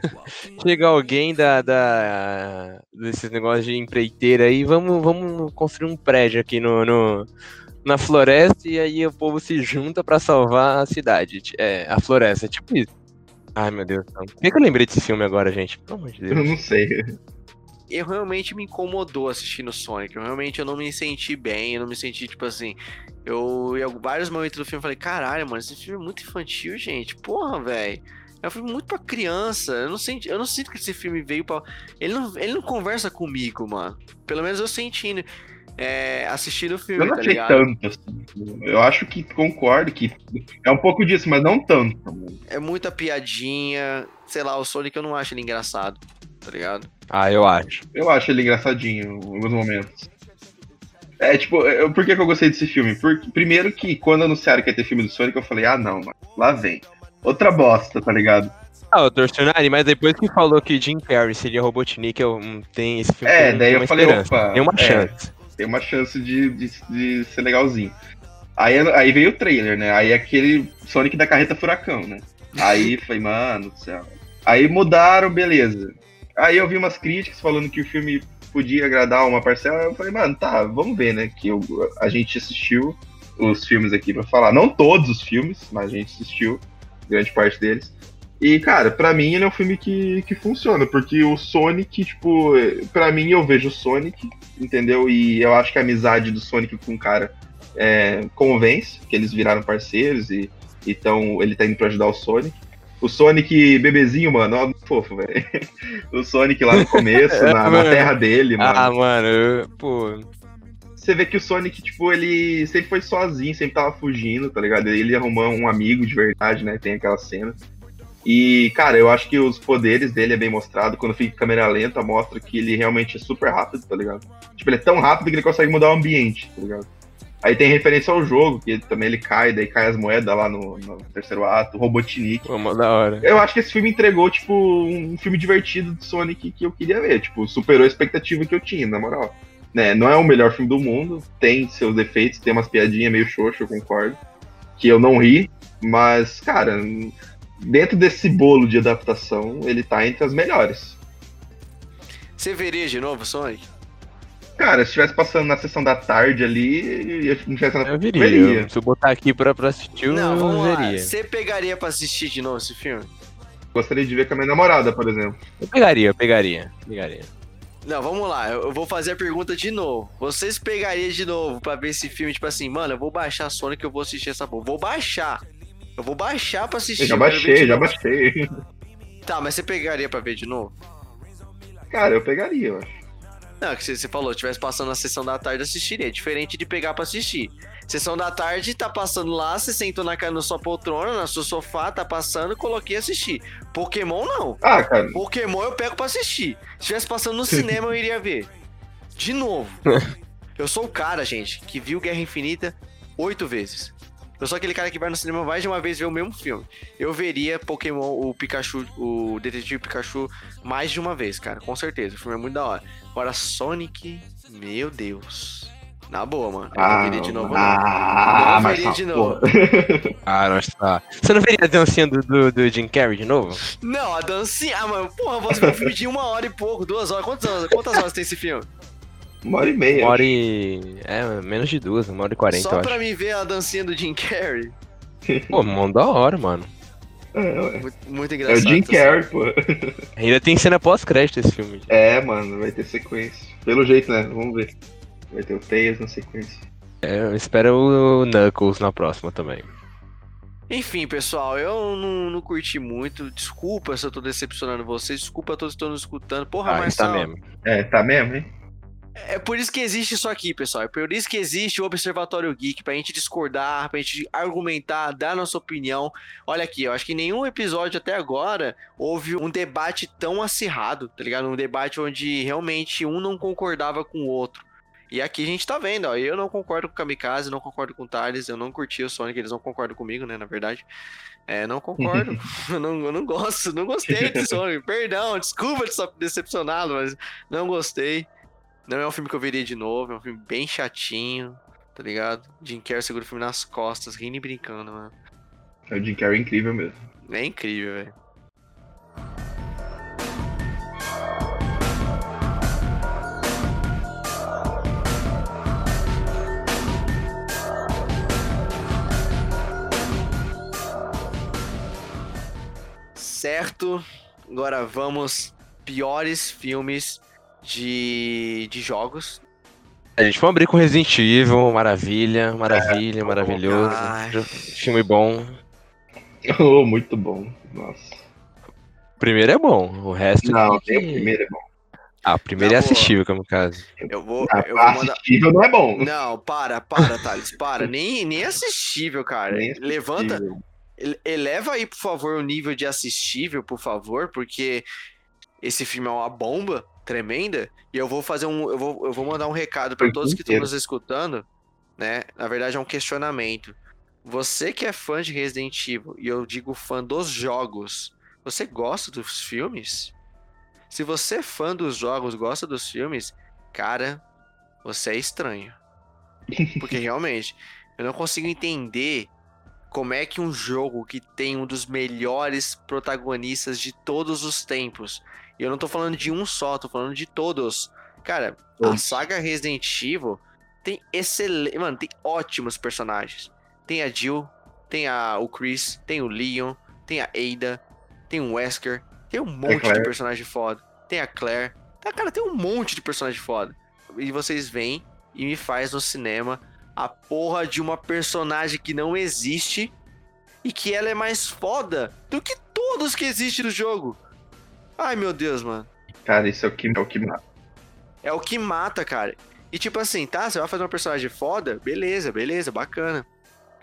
chega alguém da, da. desses negócios de empreiteira aí. Vamos, vamos construir um prédio aqui no. no- na floresta e aí o povo se junta pra salvar a cidade. É, a floresta, tipo isso. Ai, meu Deus. Por que, eu lembrei desse filme agora, gente? Pelo amor de Eu Deus. não sei. eu realmente me incomodou assistindo Sonic. Eu realmente eu não me senti bem, eu não me senti, tipo assim. Eu, em vários momentos do filme, falei: caralho, mano, esse filme é muito infantil, gente. Porra, velho. É um filme muito pra criança. Eu não, senti, eu não sinto que esse filme veio pra. Ele não, ele não conversa comigo, mano. Pelo menos eu sentindo. É, assistindo o filme, Eu não tá achei ligado? tanto assim. Eu acho que concordo que é um pouco disso, mas não tanto. mano. É muita piadinha. Sei lá, o Sonic eu não acho ele engraçado, tá ligado? Ah, eu acho. Eu acho ele engraçadinho em alguns momentos. É, tipo, eu, por que, que eu gostei desse filme? Porque, primeiro que quando anunciaram que ia ter filme do Sonic, eu falei, ah não, mano, lá vem. Outra bosta, tá ligado? Ah, o Torcionari, mas depois que falou que Jim Carrey seria Robotnik, eu hum, tem esse filme. É, daí eu falei, esperança, opa, Tem uma é. chance. Tem uma chance de, de, de ser legalzinho. Aí, aí veio o trailer, né? Aí aquele Sonic da carreta furacão, né? Aí falei, mano do céu. Aí mudaram, beleza. Aí eu vi umas críticas falando que o filme podia agradar uma parcela. Eu falei, mano, tá, vamos ver, né? Que eu, a gente assistiu os filmes aqui pra falar. Não todos os filmes, mas a gente assistiu grande parte deles. E, cara, pra mim ele é um filme que, que funciona, porque o Sonic, tipo, pra mim eu vejo o Sonic, entendeu? E eu acho que a amizade do Sonic com o cara é, convence, que eles viraram parceiros e então ele tá indo pra ajudar o Sonic. O Sonic bebezinho, mano, ó, fofo, velho. O Sonic lá no começo, na, na Mano. terra dele, mano. Ah, mano, eu- pô. Você vê que o Sonic, tipo, ele sempre foi sozinho, sempre tava fugindo, tá ligado? Ele arrumou um amigo de verdade, né? Tem aquela cena. E, cara, eu acho que os poderes dele é bem mostrado. Quando fica em câmera lenta, mostra que ele realmente é super rápido, tá ligado? Tipo, ele é tão rápido que ele consegue mudar o ambiente, tá ligado? Aí tem referência ao jogo, que também ele cai, daí cai as moedas lá no, no terceiro ato, Robotnik. Pô, mó da hora. Eu acho que esse filme entregou, tipo, um filme divertido do Sonic que eu queria ver. Tipo, superou a expectativa que eu tinha, na moral. Né, não é o melhor filme do mundo, tem seus defeitos, tem umas piadinhas meio xoxo, eu concordo. Que eu não ri, mas, cara, dentro desse bolo de adaptação, ele tá entre as melhores. Você veria de novo, Sonic? Cara, se estivesse passando na sessão da tarde ali, eu não tivesse Eu viria. veria. Se eu botar aqui pra, pra assistir, eu Não, vamos lá. veria. Você pegaria pra assistir de novo esse filme? Gostaria de ver com a minha namorada, por exemplo. Eu pegaria, eu pegaria. Pegaria. Não, vamos lá. Eu eu vou fazer a pergunta de novo. Vocês pegariam de novo pra ver esse filme, tipo assim, mano, eu vou baixar Sonic, eu vou assistir essa porra. Vou baixar. Eu vou baixar pra assistir. Eu já baixei, já novo. baixei. Tá, mas você pegaria pra ver de novo? Cara, eu pegaria, eu acho. Não, que você, falou, tivesse passando na sessão da tarde, assistiria. É diferente de pegar pra assistir. Sessão da tarde, tá passando lá, você sentou na, na sua poltrona, no seu sofá, tá passando, coloquei e assisti. Pokémon não. Ah, cara, Pokémon eu pego pra assistir. Se estivesse passando no cinema, eu iria ver. De novo. Eu sou o cara, gente, que viu Guerra Infinita oito vezes. Eu sou aquele cara que vai no cinema mais de uma vez ver o mesmo filme. Eu veria Pokémon, o Pikachu, o Detetive Pikachu, mais de uma vez, cara. Com certeza. O filme é muito da hora. Agora, Sonic, meu Deus. Na boa, mano. Eu não veria de novo, não. ah, Não mas veria tá, de novo. Ah, nossa. tá. Você não veria a dancinha do, do, do Jim Carrey de novo? Não, a dancinha. Ah, mano, porra, eu vou assistir um filme de uma hora e pouco, duas horas. Quantas horas, quantas horas tem esse filme? Uma hora e meia. Uma hora e. É, menos de duas, uma hora e quarenta, Só eu pra acho. me ver a dancinha do Jim Carrey. Pô, mó da hora, mano. É, ué. Muito, muito É o engraçado. Jim Carrey, pô. Ainda tem cena pós-crédito esse filme. É, mano, vai ter sequência. Pelo jeito, né? Vamos ver. Vai ter o Tails na sequência. É, eu espero o Knuckles na próxima também. Enfim, pessoal, eu não, não curti muito. Desculpa se eu tô decepcionando vocês. Desculpa a todos que estão nos escutando. Porra, Ah, isso tá mesmo. É, tá mesmo, hein? É por isso que existe isso aqui, pessoal. É por isso que existe o Observatório Geek, pra gente discordar, pra gente argumentar, dar nossa opinião. Olha aqui, eu acho que em nenhum episódio até agora houve um debate tão acirrado, tá ligado? Um debate onde realmente um não concordava com o outro. E aqui a gente tá vendo, ó. Eu não concordo com o Kamikaze, não concordo com o Thales, eu não curti o Sonic, eles não concordam comigo, né, na verdade. É, não concordo. eu, não, eu não gosto, não gostei desse Sonic. Perdão, desculpa de decepcionado, mas não gostei. Não é um filme que eu veria de novo, é um filme bem chatinho, tá ligado? Jim Carrey segura o filme nas costas, rindo e brincando, mano. É o Jim Carrey incrível mesmo. É incrível, velho. Certo, agora vamos piores filmes de, de jogos. A gente vamos abrir com Resident Evil, maravilha, maravilha, maravilhoso. ai. Filme bom. Oh, muito bom. Nossa. O primeiro é bom, o resto. Não, que- o primeiro é bom. Ah, o primeiro é boa. assistível, como caso. Eu vou, Ah, eu vou mandar. assistível não é bom. Não, para, para, Thales, para. Nem, nem assistível, cara. Nem Levanta, assistível. ele- eleva aí, por favor, o nível de assistível, por favor, porque esse filme é uma bomba tremenda. E eu vou fazer um. Eu vou, eu vou mandar um recado para todos que estão nos escutando, né? Na verdade, é um questionamento. Você que é fã de Resident Evil, e eu digo fã dos jogos, você gosta dos filmes? Se você é fã dos jogos, gosta dos filmes, cara, você é estranho. Porque realmente, eu não consigo entender como é que um jogo que tem um dos melhores protagonistas de todos os tempos, e eu não tô falando de um só, tô falando de todos. Cara, a saga Resident Evil tem excelente, mano, tem ótimos personagens. Tem a Jill, tem a, o Chris, tem o Leon, tem a Ada, tem o Wesker, tem um monte de Claire. personagem foda. Tem a Claire. Tá, cara, tem um monte de personagem foda. E vocês vêm e me faz no cinema a porra de uma personagem que não existe e que ela é mais foda do que todos que existem no jogo. Ai, meu Deus, mano. Cara, isso é o que, é o que mata. É o que mata, cara. E tipo assim, tá? Você vai fazer um personagem foda? Beleza, beleza, bacana.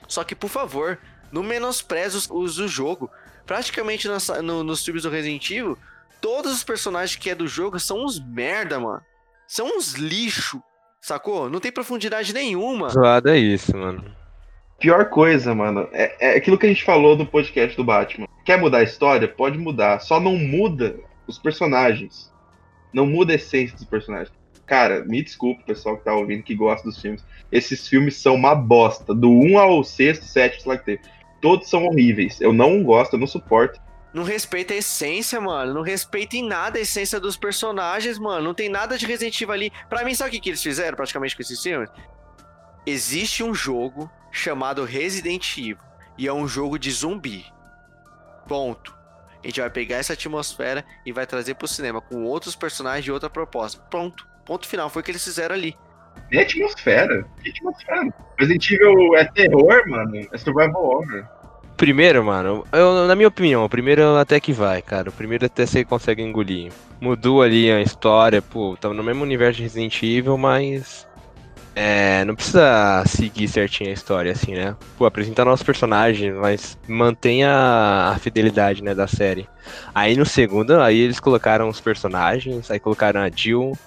Só que, por favor, não menospreze os, os do jogo. Praticamente nas- no- nos filmes do Resident Evil, todos os personagens que é do jogo são uns merda, mano. São uns lixo, sacou? Não tem profundidade nenhuma. Zoado é isso, mano. Pior coisa, mano, é, é aquilo que a gente falou no podcast do Batman. Quer mudar a história? Pode mudar. Só não muda os personagens. Não muda a essência dos personagens. Cara, me desculpa, pessoal que tá ouvindo, que gosta dos filmes. Esses filmes são uma bosta. Do 1 ao 6, 7, sei lá que tem. Todos são horríveis. Eu não gosto, eu não suporto. Não respeita a essência, mano. Não respeita em nada a essência dos personagens, mano. Não tem nada de Resident Evil ali. Pra mim, sabe o que, que eles fizeram praticamente com esses filmes? Existe um jogo chamado Resident Evil. E é um jogo de zumbi. Ponto. A gente vai pegar essa atmosfera e vai trazer pro cinema com outros personagens de outra proposta. Pronto. Ponto final. Foi o que eles fizeram ali. Nem atmosfera. Que atmosfera? Resident Evil é terror, mano. É survival horror. Primeiro, mano, eu, na minha opinião, o primeiro até que vai, cara. O primeiro até você consegue engolir. Mudou ali a história, pô, tava no mesmo universo de Resident Evil, mas. É, não precisa seguir certinho a história, assim, né? Pô, apresentar novos personagens, mas mantenha a fidelidade, né, da série. Aí no segundo, aí eles colocaram os personagens, aí colocaram a Jill,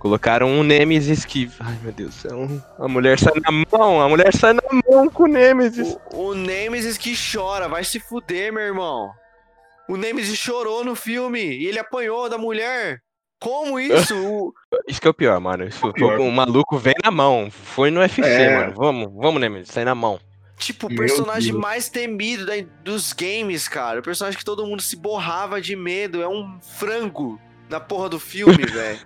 colocaram um Nemesis que. Ai meu Deus do céu, a mulher sai na mão, a mulher sai na mão com o Nemesis. O, o Nemesis que chora. Vai se fuder, meu irmão. O Nemesis chorou no filme. E ele apanhou da mulher. Como isso? O- Isso que é o pior, mano. Isso, o pior. O maluco vem na mão. Foi no UFC, É. mano. Vamos, vamos, Nemesis, sai na mão. Tipo, o personagem Deus. mais temido da- dos games, cara. O personagem que todo mundo se borrava de medo. É um frango na porra do filme, velho.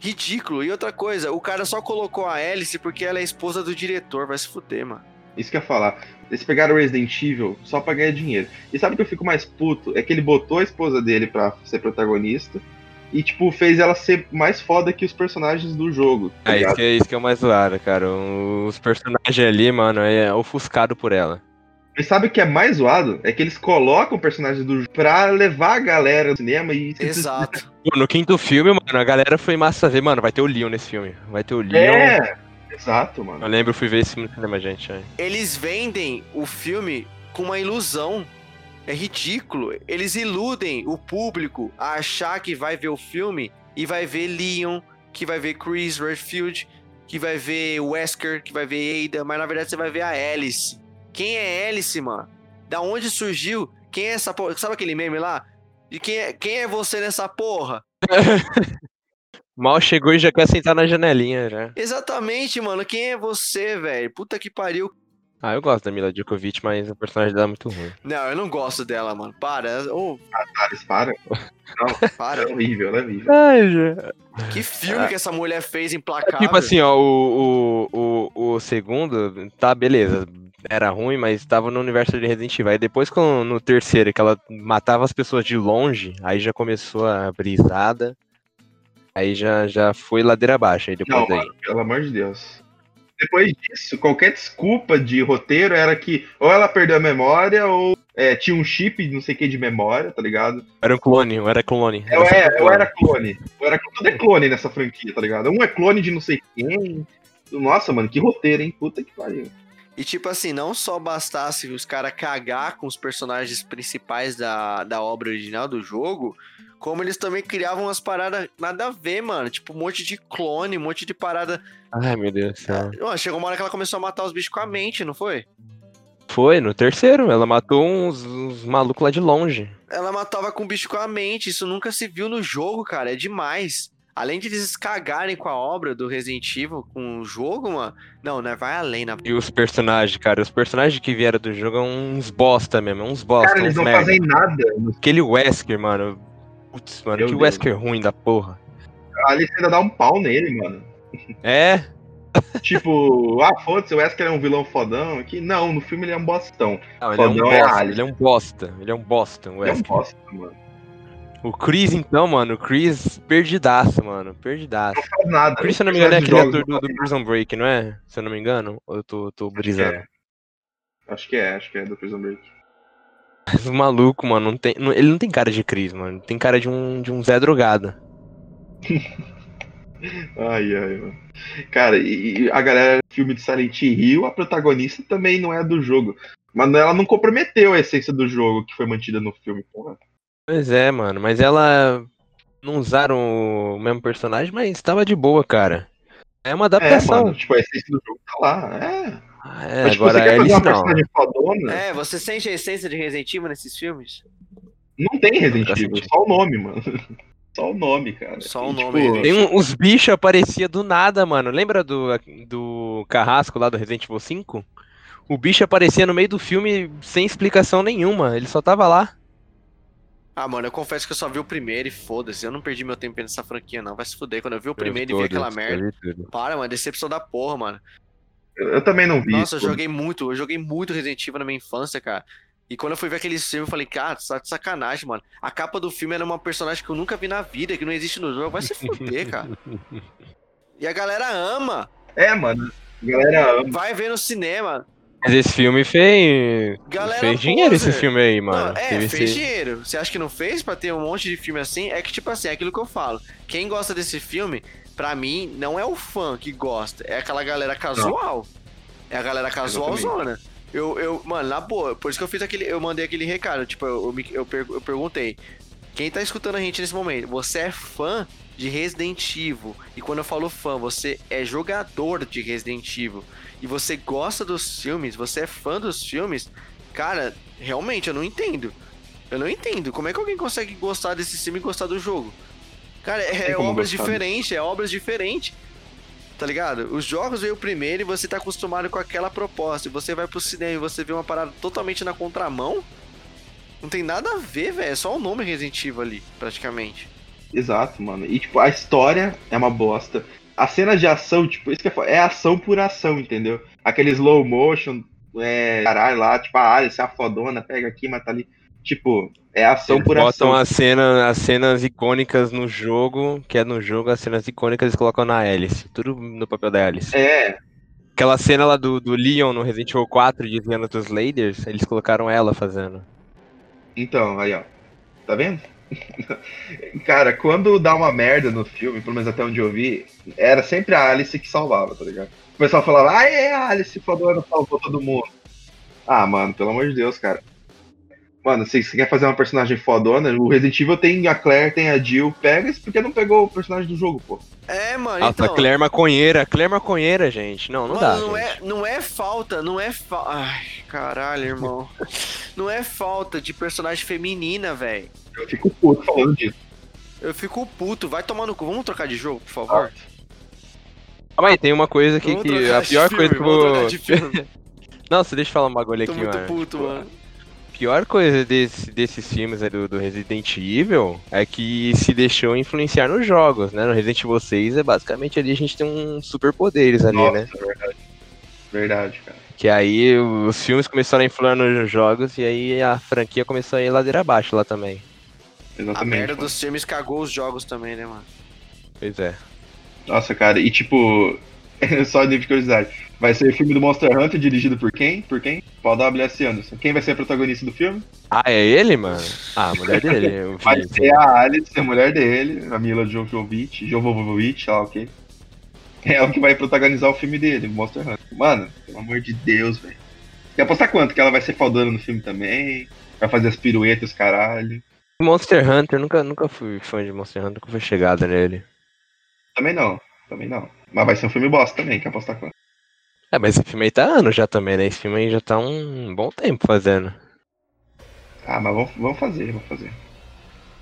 Ridículo. E outra coisa, o cara só colocou a Alice porque ela é esposa do diretor. Vai se fuder, mano. Isso que eu ia falar. Eles pegaram o Resident Evil só pra ganhar dinheiro. E sabe o que eu fico mais puto? É que ele botou a esposa dele pra ser protagonista. E, tipo, fez ela ser mais foda que os personagens do jogo. tá É isso que é, isso que é o mais zoado, cara. Os personagens ali, mano, é ofuscado por ela. E sabe o que é mais zoado? É que eles colocam personagens do jogo pra levar a galera do cinema e. Exato. Pô, no quinto filme, mano, a galera foi massa ver, mano, vai ter o Leon nesse filme. Vai ter o Leon. É! Exato, mano. Eu lembro, eu fui ver esse filme no cinema, gente. é. Eles vendem o filme com uma ilusão. É ridículo. Eles iludem o público a achar que vai ver o filme e vai ver Leon, que vai ver Chris Redfield, que vai ver Wesker, que vai ver Ada, mas na verdade você vai ver a Alice. Quem é Alice, mano? Da onde surgiu? Quem é essa porra? Sabe aquele meme lá? De quem é, quem é você nessa porra? Mal chegou e já quer sentar na janelinha já. Exatamente, mano. Quem é você, velho? Puta que pariu. Ah, eu gosto da Mila Djokovic, mas o personagem dela é muito ruim. Não, eu não gosto dela, mano. Para. Ô, Thales, para. Não, para. é horrível, ela é horrível. Ai, já. Que filme que essa mulher fez implacável. Tipo assim, ó, o, o, o, o segundo, tá, beleza. Era ruim, mas tava no universo de Resident Evil. Aí depois, quando, no terceiro, que ela matava as pessoas de longe, aí já começou a brisada. Aí já, já foi ladeira abaixo. Aí depois Não, daí. mano, pelo amor de Deus. Depois disso, qualquer desculpa de roteiro era que ou ela perdeu a memória ou é, tinha um chip, não sei o que, de memória, tá ligado? Era um clone, eu era clone. Eu, sempre é, eu era clone. Eu era, tudo é clone nessa franquia, tá ligado? Um é clone de não sei quem. Nossa, mano, que roteiro, hein? Puta que pariu. E tipo assim, não só bastasse os caras cagar com os personagens principais da, da obra original do jogo, como eles também criavam umas paradas nada a ver, mano. Tipo, um monte de clone, um monte de parada. Ai, meu Deus do céu. Mano, chegou uma hora que ela começou a matar os bichos com a mente, não foi? Foi, no terceiro, ela matou uns, uns malucos lá de longe. Ela matava com o bicho com a mente. Isso nunca se viu no jogo, cara. É demais. Além de eles cagarem com a obra do Resident Evil, com o jogo, mano. Não, né? Vai além na. E os personagens, cara, os personagens que vieram do jogo são uns bosta mesmo, uns bosta, Cara, eles uns não merda. fazem nada. Aquele Wesker, mano. Putz, mano, Meu que Deus. Wesker ruim da porra. A Alice ainda dá um pau nele, mano. É? Tipo, ah, foda-se, o Wesker é um vilão fodão aqui. Não, no filme ele é um bostão. Não, ele é um é bosta. Alice. ele é um bosta. Ele é um bosta, o Ele é um Wesker. bosta, mano. O Chris, então, mano, o Chris perdidaço, mano. Perdidaço. Não faz nada. O Chris, se eu não me engano, é aquele ator do, do Prison Break, não é? Se eu não me engano. Ou eu tô, tô brisando. É. Acho que é, acho que é do Prison Break. Mas o maluco, mano, não tem, não- ele não tem cara de Cris, mano. Tem cara de um, de um Zé drogado. Ai, ai, mano. Cara, e, a galera do filme de Silent Hill, a protagonista também não é do jogo. Mas ela não comprometeu a essência do jogo que foi mantida no filme, porra. Pois é, mano. Mas ela. Não usaram o mesmo personagem, mas tava de boa, cara. É uma É, adaptação. mano, tipo, a essência do jogo tá lá. É. Ah, é, Mas, tipo, agora você quer fazer uma não. personagem fodona? É, você sente a essência de Resident Evil nesses filmes? Não tem Resident Evil, só o nome, mano. Só o nome, cara. Só o nome, tipo, Tem um- uns bichos aparecia do nada, mano. Lembra do, do carrasco lá do Resident Evil 5? O bicho aparecia no meio do filme sem explicação nenhuma. Ele só tava lá. Ah, mano, eu confesso que eu só vi o primeiro e foda-se. Eu não perdi meu tempo nessa franquia, não. Vai se fuder. Quando eu vi o primeiro e vi aquela merda. Para, mano, decepção da porra, mano. Eu, eu também não vi. Nossa, eu joguei muito, eu joguei muito Resident Evil na minha infância, cara. E quando eu fui ver aquele filme, eu falei, cara, tá de sacanagem, mano. A capa do filme era uma personagem que eu nunca vi na vida, que não existe no jogo. Vai se fuder, cara. E a galera ama. É, mano. A galera ama. Vai ver no cinema. Mas esse filme fez. Galera fez dinheiro esse poser. filme aí, mano. Não, é, Teve fez esse- dinheiro. Você acha que não fez pra ter um monte de filme assim? É que, tipo assim, é aquilo que eu falo. Quem gosta desse filme, pra mim, não é o fã que gosta. É aquela galera casual. É a galera casualzona. Eu, eu, mano, na boa, por isso que eu fiz aquele. Eu mandei aquele recado. Tipo, eu, eu, eu perguntei. Quem tá escutando a gente nesse momento, você é fã de Resident Evil? E quando eu falo fã, você é jogador de Resident Evil e você gosta dos filmes, você é fã dos filmes, cara, realmente eu não entendo. Eu não entendo. Como é que alguém consegue gostar desse filme e gostar do jogo? Cara, é, é obras diferentes, é obras diferentes. Tá ligado? Os jogos veio primeiro e você tá acostumado com aquela proposta. E você vai pro cinema e você vê uma parada totalmente na contramão. Não tem nada a ver, velho. É só o nome Resident Evil ali, praticamente. Exato, mano. E, tipo, a história é uma bosta. As cenas de ação, tipo, isso que é, é ação por ação, entendeu? Aquele slow motion, é, caralho, lá, tipo, a Alice, a fodona, pega aqui, mata ali. Tipo, é ação Eles por botam ação. as cenas, as cenas icônicas no jogo, que é no jogo, as cenas icônicas eles colocam na Alice. Tudo no papel da Alice. É, Aquela cena lá do, do Leon no Resident Evil 4 desviando dos Laders, eles colocaram ela fazendo. então, aí, ó. Tá vendo? Cara, quando dá uma merda no filme, pelo menos até onde eu vi, era sempre a Alice que salvava, tá ligado? O pessoal falava, ah, é a Alice fodona, salvou todo mundo. Ah, mano, pelo amor de Deus, cara. Mano, se você quer fazer uma personagem fodona, o Resident Evil tem a Claire, tem a Jill, pega isso porque não pegou o personagem do jogo, pô. É, mano, Nossa, então... a Claire Maconheira, Claire Maconheira, gente. Não, não Mano, dá. não, gente. é, não é falta, não é falta. Ai, caralho, irmão. não é falta de personagem feminina, velho. Eu fico puto falando disso. Eu fico puto. Vai tomar no cu. Vamos trocar de jogo, por favor? Calma aí, tem uma coisa aqui Vamos que. A pior filme, coisa que eu vou. Nossa, deixa eu falar um bagulho Tô aqui, muito mano. puto, Tipo, mano. A pior coisa desse, desses filmes aí do, do Resident Evil é que se deixou influenciar nos jogos, né? No Resident Evil 6 é basicamente ali a gente tem uns superpoderes ali, Nossa, né? verdade. Verdade, cara. Que aí os filmes começaram a influir nos jogos e aí a franquia começou a ir ladeira abaixo lá também. A Exatamente. merda mano. dos filmes cagou os jogos também, né, mano? Pois é. Nossa, cara, e tipo, só de curiosidade. Vai ser o filme do Monster Hunter dirigido por quem? Por quem? Paul W.S. Anderson. Quem vai ser a protagonista do filme? Ah, é ele, mano? Ah, a mulher dele. Vai ser a Alice, a mulher dele, a Mila Jovovich, Jovovich, sei lá o quê. É o que vai protagonizar o filme dele, Monster Hunter. Mano, pelo amor de Deus, velho. Quer apostar quanto? Que ela vai ser fodona no filme também? Vai fazer as piruetas, caralho. Monster Hunter, nunca, nunca fui fã de Monster Hunter, nunca fui chegada nele. Também não, também não. Mas vai ser um filme bosta também, quer apostar quanto? É, mas esse filme aí tá anos já também, né? Esse filme aí já tá um bom tempo fazendo. Ah, mas vamos, vamos fazer, vamos fazer.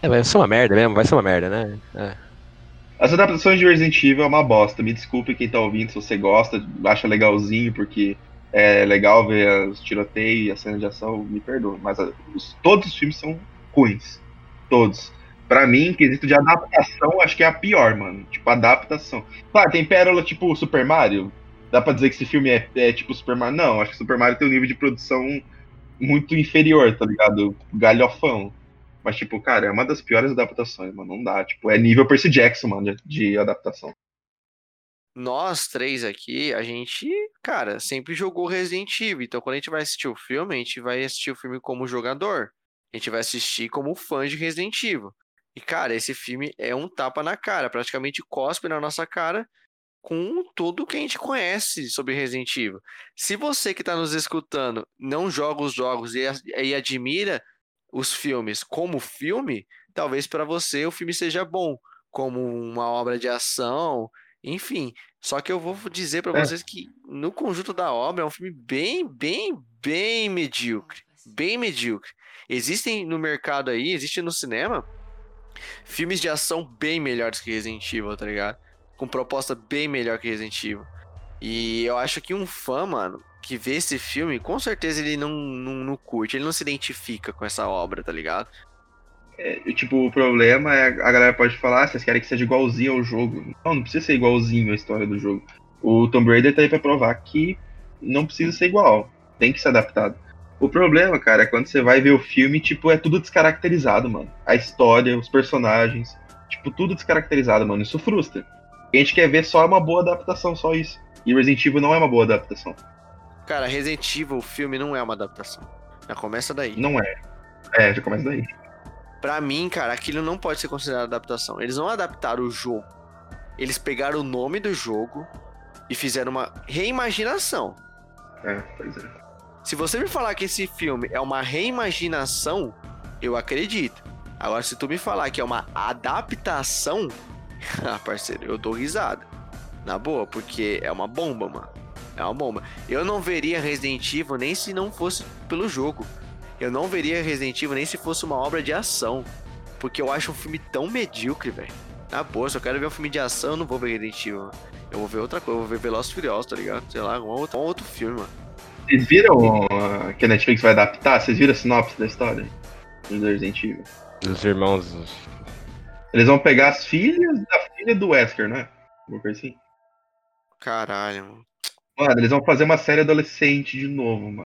É, vai ser uma merda mesmo, vai ser uma merda, né? É. As adaptações de Resident Evil é uma bosta. Me desculpe quem tá ouvindo se você gosta, acha legalzinho, porque é legal ver os tiroteios e a cena de ação, me perdoa. Mas os- todos os filmes são ruins. Todos. Pra mim, quesito de adaptação, acho que é a pior, mano. Tipo, adaptação. Claro, tem pérola tipo Super Mario. Dá pra dizer que esse filme é, é tipo Super Mario? Não, acho que Super Mario tem um nível de produção muito inferior, tá ligado? Galhofão. Mas, tipo, cara, é uma das piores adaptações, mano. Não dá. Tipo, é nível Percy Jackson, mano, de, de adaptação. nós três aqui, a gente, cara, sempre jogou Resident Evil. Então, quando a gente vai assistir o filme, a gente vai assistir o filme como jogador. A gente vai assistir como fã de Resident Evil. E, cara, esse filme é um tapa na cara, praticamente cospe na nossa cara com tudo que a gente conhece sobre Resident Evil. Se você que está nos escutando não joga os jogos e, e admira os filmes como filme, talvez para você o filme seja bom, como uma obra de ação, enfim. Só que eu vou dizer para É. vocês que no conjunto da obra é um filme bem, bem, bem medíocre, bem medíocre. Existem no mercado aí, existe no cinema filmes de ação bem melhores que Resident Evil, tá ligado? Com proposta bem melhor que Resident Evil. E eu acho que um fã, mano, que vê esse filme, com certeza ele não, não, não curte, ele não se identifica com essa obra, tá ligado? E, tipo, o problema é a galera pode falar, ah, vocês querem que seja igualzinho ao jogo. Não, não precisa ser igualzinho à história do jogo. O Tomb Raider tá aí pra provar que não precisa ser igual. Tem que ser adaptado. O problema, cara, é quando você vai ver o filme, tipo, é tudo descaracterizado, mano. A história, os personagens, tipo, tudo descaracterizado, mano. Isso frustra. A gente quer ver só uma boa adaptação, só isso. E Resident Evil não é uma boa adaptação. Cara, Resident Evil, o filme, não é uma adaptação. Já começa daí. Não é. É, já começa daí. Pra mim, cara, aquilo não pode ser considerado adaptação. Eles não adaptaram o jogo. Eles pegaram o nome do jogo e fizeram uma reimaginação. É, pois é. Se você me falar que esse filme é uma reimaginação, eu acredito. Agora, se tu me falar que é uma adaptação, ah, parceiro, eu dou risada. Na boa, porque é uma bomba, mano. É uma bomba. Eu não veria Resident Evil nem se não fosse pelo jogo. Eu não veria Resident Evil nem se fosse uma obra de ação. Porque eu acho um filme tão medíocre, velho. Na boa, se eu quero ver um filme de ação, eu não vou ver Resident Evil. Eu vou ver outra coisa, eu vou ver Velozes e Furiosos, tá ligado? Sei lá, um outro, um outro filme, mano. Vocês viram que a Netflix vai adaptar? Vocês viram a sinopse da história? Do Resident Evil. Dos irmãos. Eles vão pegar as filhas da filha do Wesker, né? Uma coisa assim. Caralho, mano. Mano, eles vão fazer uma série adolescente de novo, mano.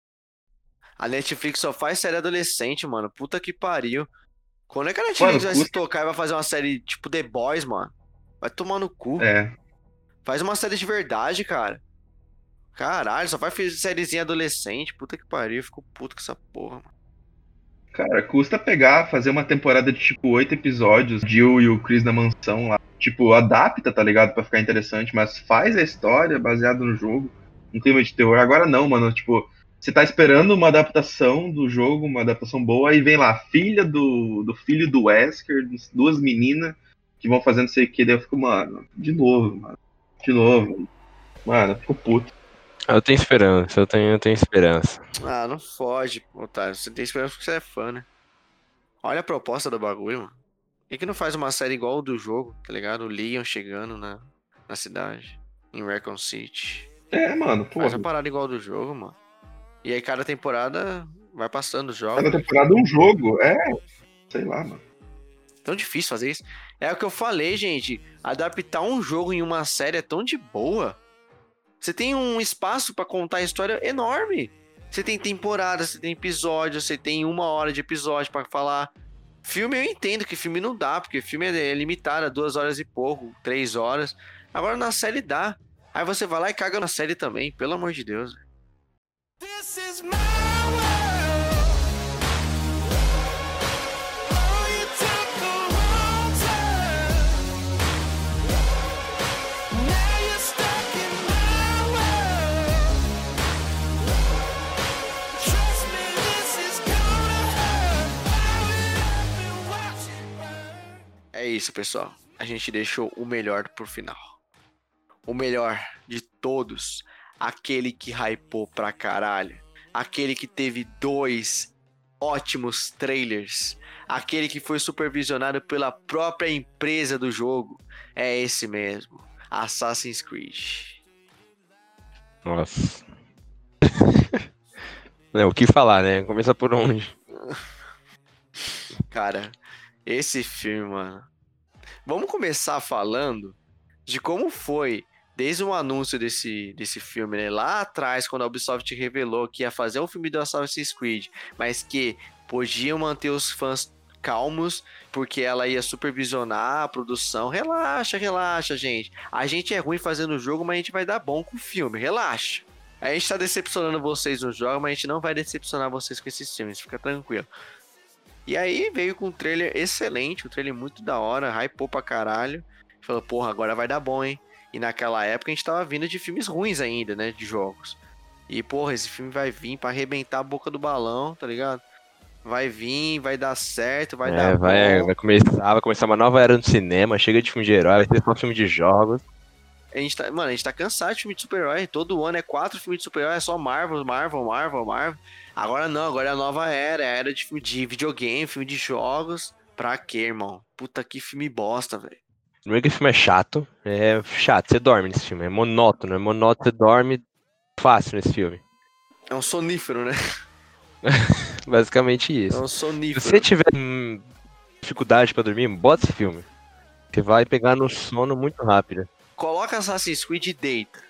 A Netflix só faz série adolescente, mano. Puta que pariu. Quando é que a Netflix Mano, vai se tocar e vai fazer uma série tipo The Boys, mano? Vai tomar no cu. É. Faz uma série de verdade, cara. Caralho, só faz sériezinha adolescente. Puta que pariu. Eu fico puto com essa porra, mano. Cara, custa pegar, fazer uma temporada de tipo oito episódios, Jill e o Chris na mansão lá. Tipo, adapta, tá ligado? Pra ficar interessante, mas faz a história baseada no jogo, um clima de terror. Agora não, mano. Tipo, você tá esperando uma adaptação do jogo, uma adaptação boa, aí vem lá, filha do, do filho do Wesker, duas meninas que vão fazendo sei o que, daí eu fico, mano, de novo, mano. De novo. Mano, eu fico puto. Eu tenho esperança, eu tenho, eu tenho esperança. Ah, não foge, otário. Você tem esperança porque você é fã, né? Olha a proposta do bagulho, mano. Por que, não faz uma série igual o do jogo, tá ligado? O Leon chegando na, na cidade, em Recon City. É, mano, pô. Faz uma parada igual do jogo, mano. E aí cada temporada vai passando os jogos. Cada temporada um jogo. É. Sei lá, mano. Tão difícil fazer isso. É o que eu falei, gente. Adaptar um jogo em uma série é tão de boa. Você tem um espaço pra contar a história enorme. Você tem temporada, você tem episódio, você tem uma hora de episódio pra falar. Filme eu entendo que filme não dá, porque filme é limitado a duas horas e pouco, três horas. Agora na série dá. Aí você vai lá e caga na série também, pelo amor de Deus. This is my É isso, pessoal. A gente deixou o melhor pro final. O melhor de todos. Aquele que hypou pra caralho. Aquele que teve dois ótimos trailers. Aquele que foi supervisionado pela própria empresa do jogo. É esse mesmo. Assassin's Creed. Nossa. Não, o que falar, né? Começa por onde? Cara, esse filme, mano. Vamos começar falando de como foi desde o anúncio desse, desse filme, né? Lá atrás, quando a Ubisoft revelou que ia fazer um filme do Assassin's Creed, mas que podiam manter os fãs calmos, porque ela ia supervisionar a produção. Relaxa, relaxa, gente. A gente é ruim fazendo o jogo, mas a gente vai dar bom com o filme. Relaxa. A gente tá decepcionando vocês no jogo, mas a gente não vai decepcionar vocês com esses filmes, fica tranquilo. E aí veio com um trailer excelente, um trailer muito da hora, hypou pra caralho. Falou, porra, agora vai dar bom, hein? E naquela época a gente tava vindo de filmes ruins ainda, né? De jogos. E, porra, esse filme vai vir pra arrebentar a boca do balão, tá ligado? Vai vir, vai dar certo, vai é, dar vai, bom. vai começar, vai começar uma nova era no cinema, chega de filme de herói, vai ser só filme de jogos. A gente tá, mano, a gente tá cansado de filme de super-herói. Todo ano é quatro filmes de super-herói, é só Marvel, Marvel, Marvel, Marvel. Agora não, agora é a nova era, é a era de filme de videogame, filme de jogos. Pra quê, irmão? Puta que filme bosta, velho. Não é que o filme é chato, é chato, você dorme nesse filme, é monótono, é monótono, você dorme fácil nesse filme. É um sonífero, né? Basicamente É isso. um Se sonífero. você tiver hum, dificuldade pra dormir, bota esse filme. Você vai pegar no sono muito rápido. Coloca Assassin's Creed e deita.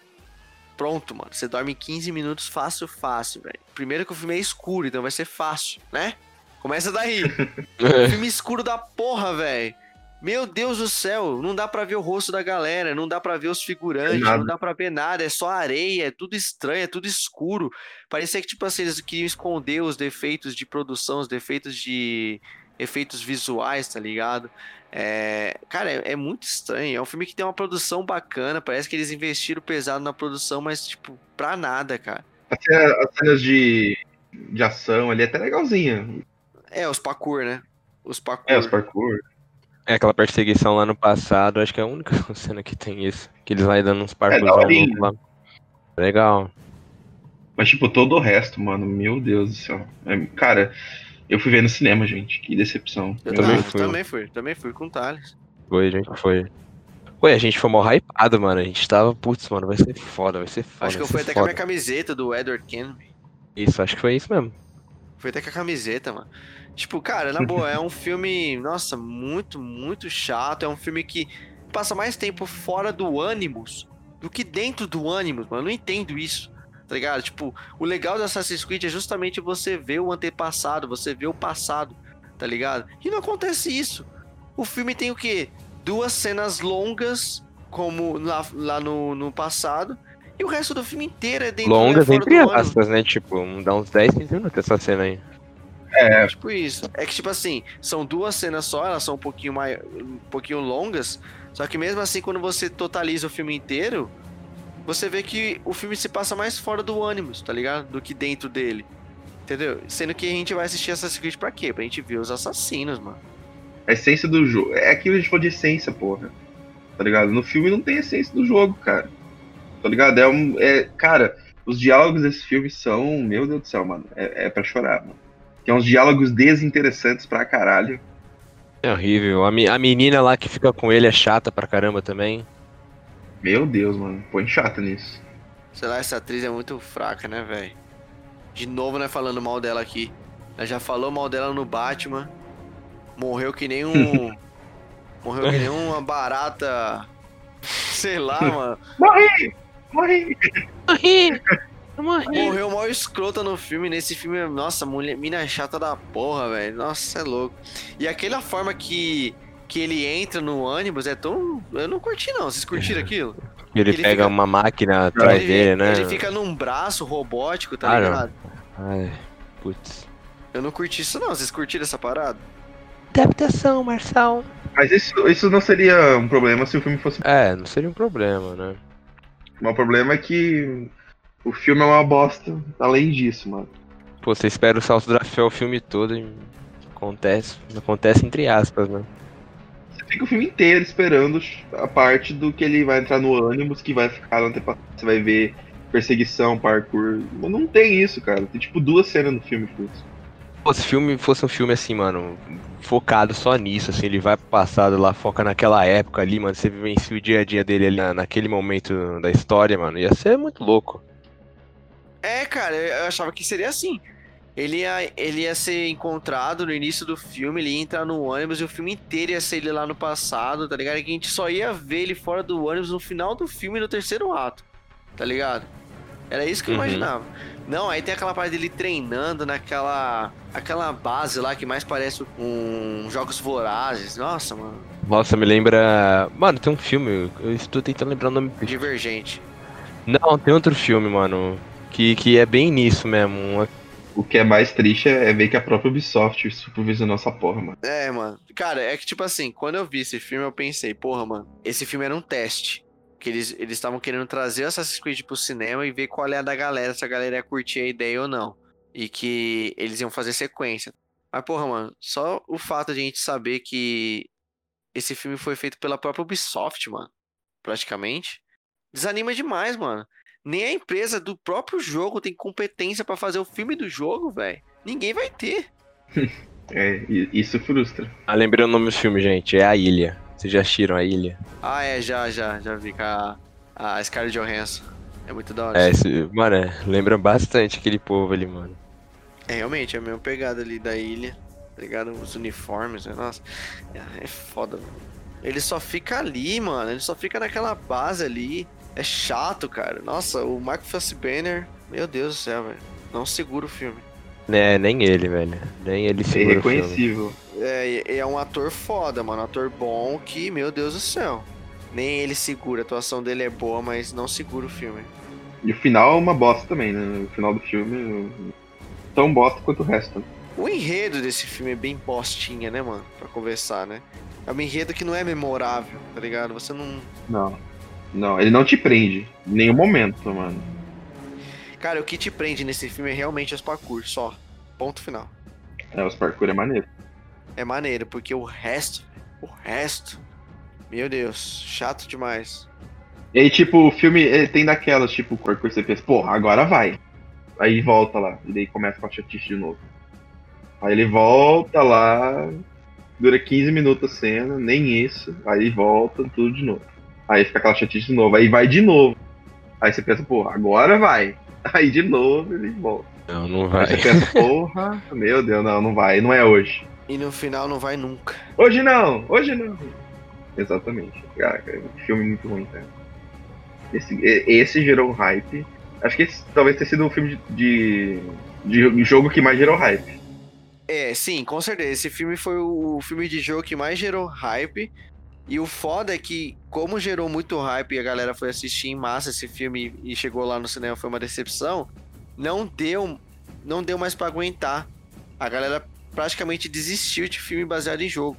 Pronto, mano. Você dorme em 15 minutos fácil, fácil, velho. Primeiro que o filme é escuro, então vai ser fácil, né? Começa daí. filme escuro da porra, velho. Meu Deus do céu, não dá pra ver o rosto da galera, não dá pra ver os figurantes, não dá pra ver nada, é só areia, é tudo estranho, é tudo escuro. Parecia que, tipo assim, eles queriam esconder os defeitos de produção, os defeitos de efeitos visuais, tá ligado? É, cara, é, é muito estranho. É um filme que tem uma produção bacana. Parece que eles investiram pesado na produção, mas, tipo, pra nada, cara. Até as cenas de, de ação ali é até legalzinha. É, os parkour, né? Os parkour. É, os parkour. É aquela perseguição lá no passado, acho que é a única cena que tem isso. Que eles vai dando uns parcoursão daorinha. louco lá. Legal. Mas, tipo, todo o resto, mano, meu Deus do céu. É, cara, eu fui ver no cinema, gente. Que decepção. Eu também fui. também fui, também fui com o Thales. Foi, a gente foi. Ué, a gente foi mó hypado, mano. A gente tava, putz, mano, vai ser foda, vai ser foda. Acho que eu fui até com a minha camiseta do Edward Kennan. Isso, acho que foi isso mesmo. Foi até com a camiseta, mano. Tipo, cara, na boa, é um filme, nossa, muito, muito chato. É um filme que passa mais tempo fora do Animus do que dentro do Animus, mano. Eu não entendo isso, tá ligado? Tipo, o legal do Assassin's Creed é justamente você ver o antepassado, você ver o passado, tá ligado? E não acontece isso. O filme tem o quê? Duas cenas longas, como lá, lá no, no passado, e o resto do filme inteiro é dentro Longas é entre aspas, né? Tipo, um- dá uns 10, 15 minutos essa cena aí. É, Tipo isso. É que, tipo assim, são duas cenas só, elas são um pouquinho mais. um pouquinho longas. Só que mesmo assim, quando você totaliza o filme inteiro, você vê que o filme se passa mais fora do ânimos, tá ligado? Do que dentro dele. Entendeu? Sendo que a gente vai assistir Assassin's Creed pra quê? Pra gente ver os assassinos, mano. a essência do jogo. É aquilo que a gente falou de essência, porra. Tá ligado? No filme não tem essência do jogo, cara. Tá ligado? É um. É, cara, os diálogos desse filme são. Meu Deus do céu, mano. É, é pra chorar, mano. Tem uns diálogos desinteressantes pra caralho. É horrível. A, me- a menina lá que fica com ele é chata pra caramba também. Meu Deus, mano. Põe chato nisso. Sei lá, essa atriz é muito fraca, né, velho? De novo, né, falando mal dela aqui. Ela já falou mal dela no Batman. Morreu que nem um. morreu que nem uma barata. Sei lá, mano. Morri! Morri! Morri! Morri! Morreu mal escrota no filme. Nesse filme, nossa, mulher, mina chata da porra, velho. Nossa, é louco. E aquela forma que, que ele entra no ônibus é tão. Eu não curti, não. Vocês curtiram aquilo? Ele, ele pega fica- uma máquina atrás ele, dele, né? ele fica num braço robótico, tá Ah, não. ligado? Ai, putz. Eu não curti isso, não. Vocês curtiram essa parada? Adaptação, Marçal. Mas isso, isso não seria um problema se o filme fosse. É, não seria um problema, né? O problema é que o filme é uma bosta. Além disso, mano. Pô, você espera o salto da fé o filme todo e acontece. Acontece entre aspas, né? Você fica o filme inteiro esperando a parte do que ele vai entrar no ônibus, que vai ficar no antepassado. Você vai ver perseguição, parkour. Mas não tem isso, cara. Tem tipo duas cenas no filme, putz. Pô, se filme fosse um filme assim, mano, focado só nisso, assim, ele vai pro passado lá, foca naquela época ali, mano, você vivencia o dia a dia dele ali na- naquele momento da história, mano, ia ser muito louco. É, cara, eu achava que seria assim. Ele ia, ele ia ser encontrado no início do filme, ele ia entrar no ônibus e o filme inteiro ia ser ele lá no passado, tá ligado? E que a gente só ia ver ele fora do ônibus no final do filme, no terceiro ato, tá ligado? Era isso que eu Uhum. imaginava. Não, aí tem aquela parte dele treinando naquela aquela base lá que mais parece um Jogos Vorazes. Nossa, mano, Nossa, me lembra. Mano, tem um filme, eu estou tentando lembrar o nome. divergente. Não, tem outro filme, mano. Que, que é bem nisso mesmo. uma- O que é mais triste é é ver que a própria Ubisoft supervisionou essa porra, mano. É, mano. Cara, é que tipo assim, quando eu vi esse filme, eu pensei, porra, mano, esse filme era um teste. Que eles estavam querendo trazer Assassin's Creed pro cinema e ver qual é a da galera, se a galera ia curtir a ideia ou não. E que eles iam fazer sequência. Mas, porra, mano, só o fato de a gente saber que esse filme foi feito pela própria Ubisoft, mano, praticamente, desanima demais, mano. Nem a empresa do próprio jogo tem competência pra fazer o filme do jogo, velho. Ninguém vai ter. É, isso frustra. Ah, lembrei o nome do filme, gente. É A Ilha. Vocês já assistiram A Ilha? Ah, é, já, já, já vi com a, a Scarlett Johansson. É muito da hora. É, isso. esse, mano, é, lembra bastante aquele povo ali, mano. É, realmente, é a mesma pegada ali da ilha, tá ligado? Os uniformes, né? Nossa, é, é foda, mano. Ele só fica ali, mano, ele só fica naquela base ali. É chato, cara. Nossa, o Mark Fassbender, meu Deus do céu, velho. Não segura o filme. É, nem ele, velho. Nem ele É segura o filme. reconhecível. É, é um ator foda, mano. Um ator bom que, meu Deus do céu. Nem ele segura, a atuação dele é boa, mas não segura o filme. E o final é uma bosta também, né? O final do filme. Tão bosta quanto o resto. O enredo desse filme é bem postinha, né, mano? Pra conversar, né? É um enredo que não é memorável, tá ligado? Você não. Não. Não, ele não te prende. Em nenhum momento, mano. Cara, o que te prende nesse filme é realmente os parkour, só. Ponto final. É, os parkour é maneiro. É maneiro, porque o resto. O resto. Meu Deus, chato demais. E aí, tipo, o filme tem daquelas, tipo, parkour você pensa, porra, agora vai. Aí volta lá. E daí começa com a chatice de novo. Aí ele volta lá. Dura 15 minutos a cena, nem isso. Aí volta tudo de novo. Aí fica aquela chatice de novo. Aí vai de novo. Aí você pensa, porra, agora vai. Aí de novo ele volta. Não, não Aí vai. você pensa, porra, meu Deus, não, não vai, não é hoje. E no final não vai nunca. Hoje não, hoje não. Exatamente. Cara, um filme muito ruim, cara. Esse, esse gerou hype. Acho que esse talvez tenha sido o filme de, de, de jogo que mais gerou hype. É, sim, com certeza. Esse filme foi o filme de jogo que mais gerou hype. E o foda é que, como gerou muito hype e a galera foi assistir em massa esse filme e chegou lá no cinema foi uma decepção, não deu, não deu mais pra aguentar. A galera praticamente desistiu de filme baseado em jogo.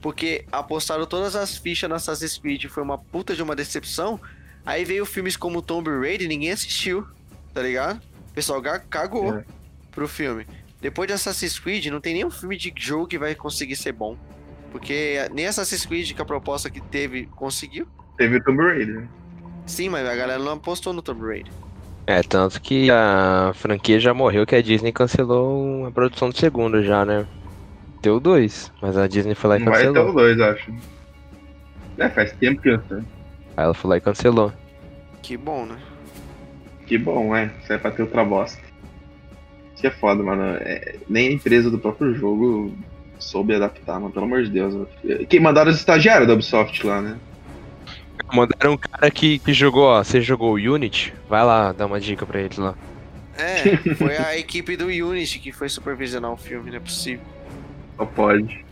Porque apostaram todas as fichas no Assassin's Creed, foi uma puta de uma decepção. Aí veio filmes como Tomb Raider e ninguém assistiu, tá ligado? O pessoal cagou É. pro filme. Depois de Assassin's Creed, não tem nenhum filme de jogo que vai conseguir ser bom. Porque nem Assassin's Creed, que a proposta que teve, conseguiu. Teve o Tomb Raider. né? Sim, mas a galera não apostou no Tomb Raider. É, tanto que a franquia já morreu que a Disney cancelou a produção do segundo já, né? Deu dois, mas a Disney foi lá e Não vai ter cancelou. os dois, acho. É, faz tempo que eu sei. Aí ela foi lá e cancelou. Que bom, né? Que bom, é. Isso é pra ter outra bosta. Isso é foda, mano. É, nem a empresa do próprio jogo soube adaptar, mano. Pelo amor de Deus. mano. Quem mandaram os estagiários da Ubisoft lá, né? Mandaram um cara que, que jogou, ó. Você jogou o Unity? Vai lá, dá uma dica pra eles lá. É, foi a equipe do Unity que foi supervisionar o filme, não é possível. Só pode.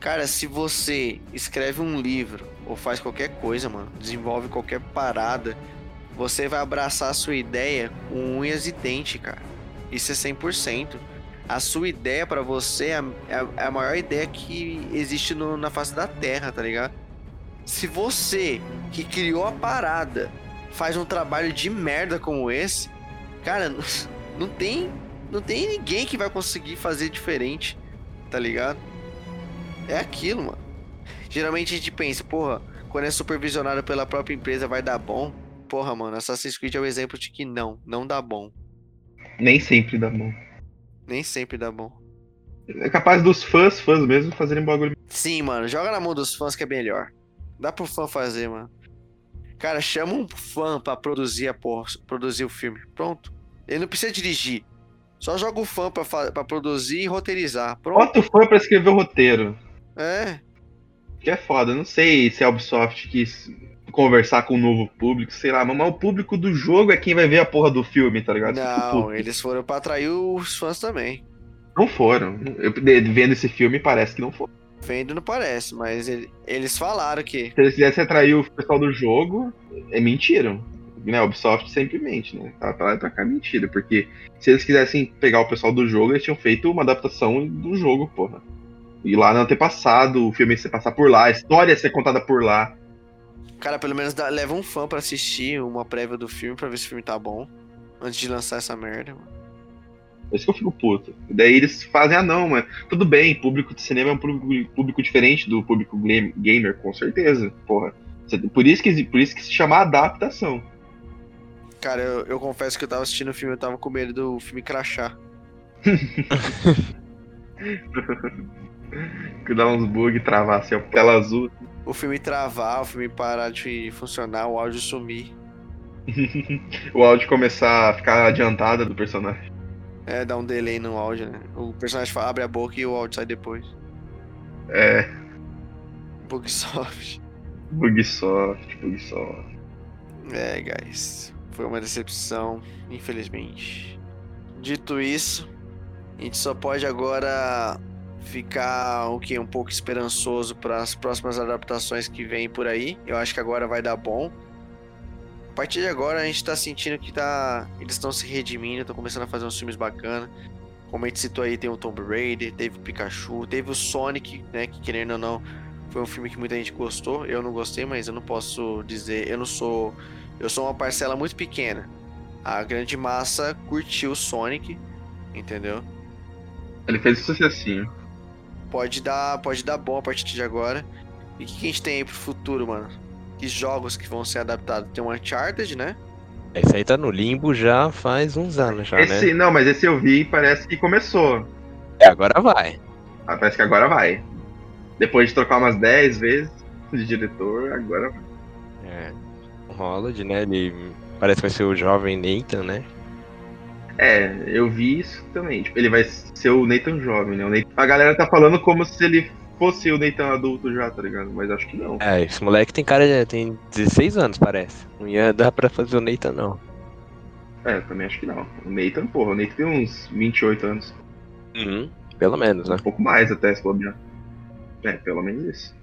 Cara, se você escreve um livro ou faz qualquer coisa, mano, desenvolve qualquer parada, você vai abraçar a sua ideia com unhas e dente, cara. Isso é 100%. A sua ideia pra você é a, é a- é a maior ideia que existe no- na face da Terra, tá ligado? Se você que criou a parada faz um trabalho de merda como esse, cara, não, tem não tem ninguém que vai conseguir fazer diferente, tá ligado? É aquilo, mano. Geralmente a gente pensa, porra, quando é supervisionado pela própria empresa vai dar bom. Porra, mano, Assassin's Creed é o exemplo de que não, não dá bom. Nem sempre dá bom. Nem sempre dá bom. É capaz dos fãs, fãs mesmo, fazerem bagulho. Sim, mano, joga na mão dos fãs que é melhor. Dá pro fã fazer, mano. Cara, chama um fã pra produzir a porra, produzir o filme. Pronto. Ele não precisa dirigir. Só joga o fã pra, pra produzir e roteirizar. Pronto. Bota o fã pra escrever o roteiro. É. Que é foda. Não sei se a Ubisoft quis conversar com um novo público, sei lá, mas o público do jogo é quem vai ver a porra do filme, tá ligado? Não, eles foram pra atrair os fãs também. Não foram. Eu, vendo esse filme, parece que não foram. Vendo não parece, mas ele- eles falaram que. Se eles quisessem atrair o pessoal do jogo, é mentira. Né, Ubisoft sempre mente, né? Tá pra lá e pra cá mentira. Porque se eles quisessem pegar o pessoal do jogo, eles tinham feito uma adaptação do jogo, porra. E lá não ter passado, o filme ser passar por lá, a história ser contada por lá. Cara, pelo menos dá- leva um fã pra assistir uma prévia do filme pra ver se o filme tá bom. Antes de lançar essa merda. mano. É isso que eu fico puto. Daí eles fazem, ah não, mas tudo bem, público de cinema é um público, público diferente do público gamer, com certeza. Porra. Por isso que, por isso que se chama adaptação. Cara, eu, eu confesso que eu tava assistindo o filme, eu tava com medo do filme crachar. Que dá uns bugs, travar assim, a tela azul. O filme travar, o filme parar de funcionar, o áudio sumir. o áudio começar a ficar adiantado do personagem. É, dá um delay no áudio, né? O personagem fala- abre a boca e o áudio sai depois. É, Bugsoft. Bugsoft, Bugsoft. É, guys. Foi uma decepção, infelizmente. Dito isso, a gente só pode agora ficar o que um pouco esperançoso para as próximas adaptações que vêm por aí. Eu acho que agora vai dar bom. A partir de agora a gente tá sentindo que tá eles estão se redimindo, estão começando a fazer uns filmes bacanas. Como a gente citou aí, tem o Tomb Raider, teve o Pikachu, teve o Sonic, né, que querendo ou não, foi um filme que muita gente gostou. Eu não gostei, mas eu não posso dizer, eu não sou eu sou uma parcela muito pequena. A grande massa curtiu o Sonic, entendeu? Ele fez um sucessinho. Pode dar, pode dar bom a partir de agora. E o que, que a gente tem aí pro futuro, mano? Que jogos que vão ser adaptados? Tem o Uncharted, né? Esse aí tá no limbo já faz uns anos já, Esse, né? não, mas esse eu vi e parece que começou. É, agora vai. Ah, parece que agora vai. Depois de trocar umas 10 vezes de diretor, agora vai. É. O Holland, né? Ele parece que vai ser o jovem Nathan, né? É, eu vi isso também. Tipo, ele vai ser o Nathan jovem, né? Nathan- A galera tá falando como se ele fosse o Nathan adulto já, tá ligado? Mas acho que não. É, esse moleque tem cara de. tem 16 anos, parece. Não ia dar pra fazer o Nathan, não. É, também acho que não. O Nathan, porra, o Nathan tem uns 28 anos. Uhum. Pelo menos, né? Um pouco mais até, se bobear. É, pelo menos isso.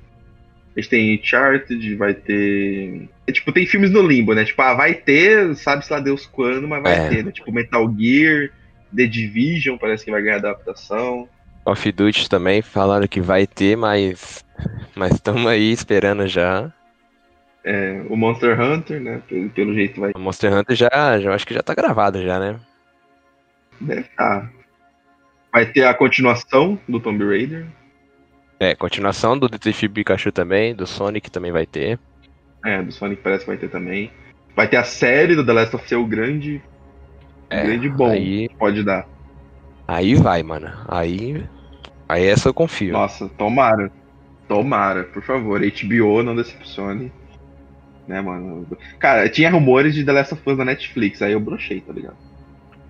Tem Uncharted, vai ter. É, tipo, tem filmes no limbo, né? Tipo, ah, vai ter, sabe-se lá Deus quando, mas vai É. ter, né? Tipo, Metal Gear, The Division, parece que vai ganhar adaptação. Call of Duty também falaram que vai ter, mas. Mas estamos aí esperando já. É, o Monster Hunter, né? Pelo, pelo jeito vai O Monster Hunter já, já acho que já tá gravado já, né? deve tá. Vai ter a continuação do Tomb Raider. É, continuação do Detetive Pikachu também, do Sonic também vai ter. É, do Sonic parece que vai ter também. Vai ter a série do The Last of Us, o grande, o É, grande bom aí- pode dar. Aí vai, mano. Aí. Aí essa eu confio. Nossa, tomara. Tomara, por favor. HBO não decepcione. Né, mano? Cara, tinha rumores de The Last of Us na Netflix, aí eu brochei, tá ligado?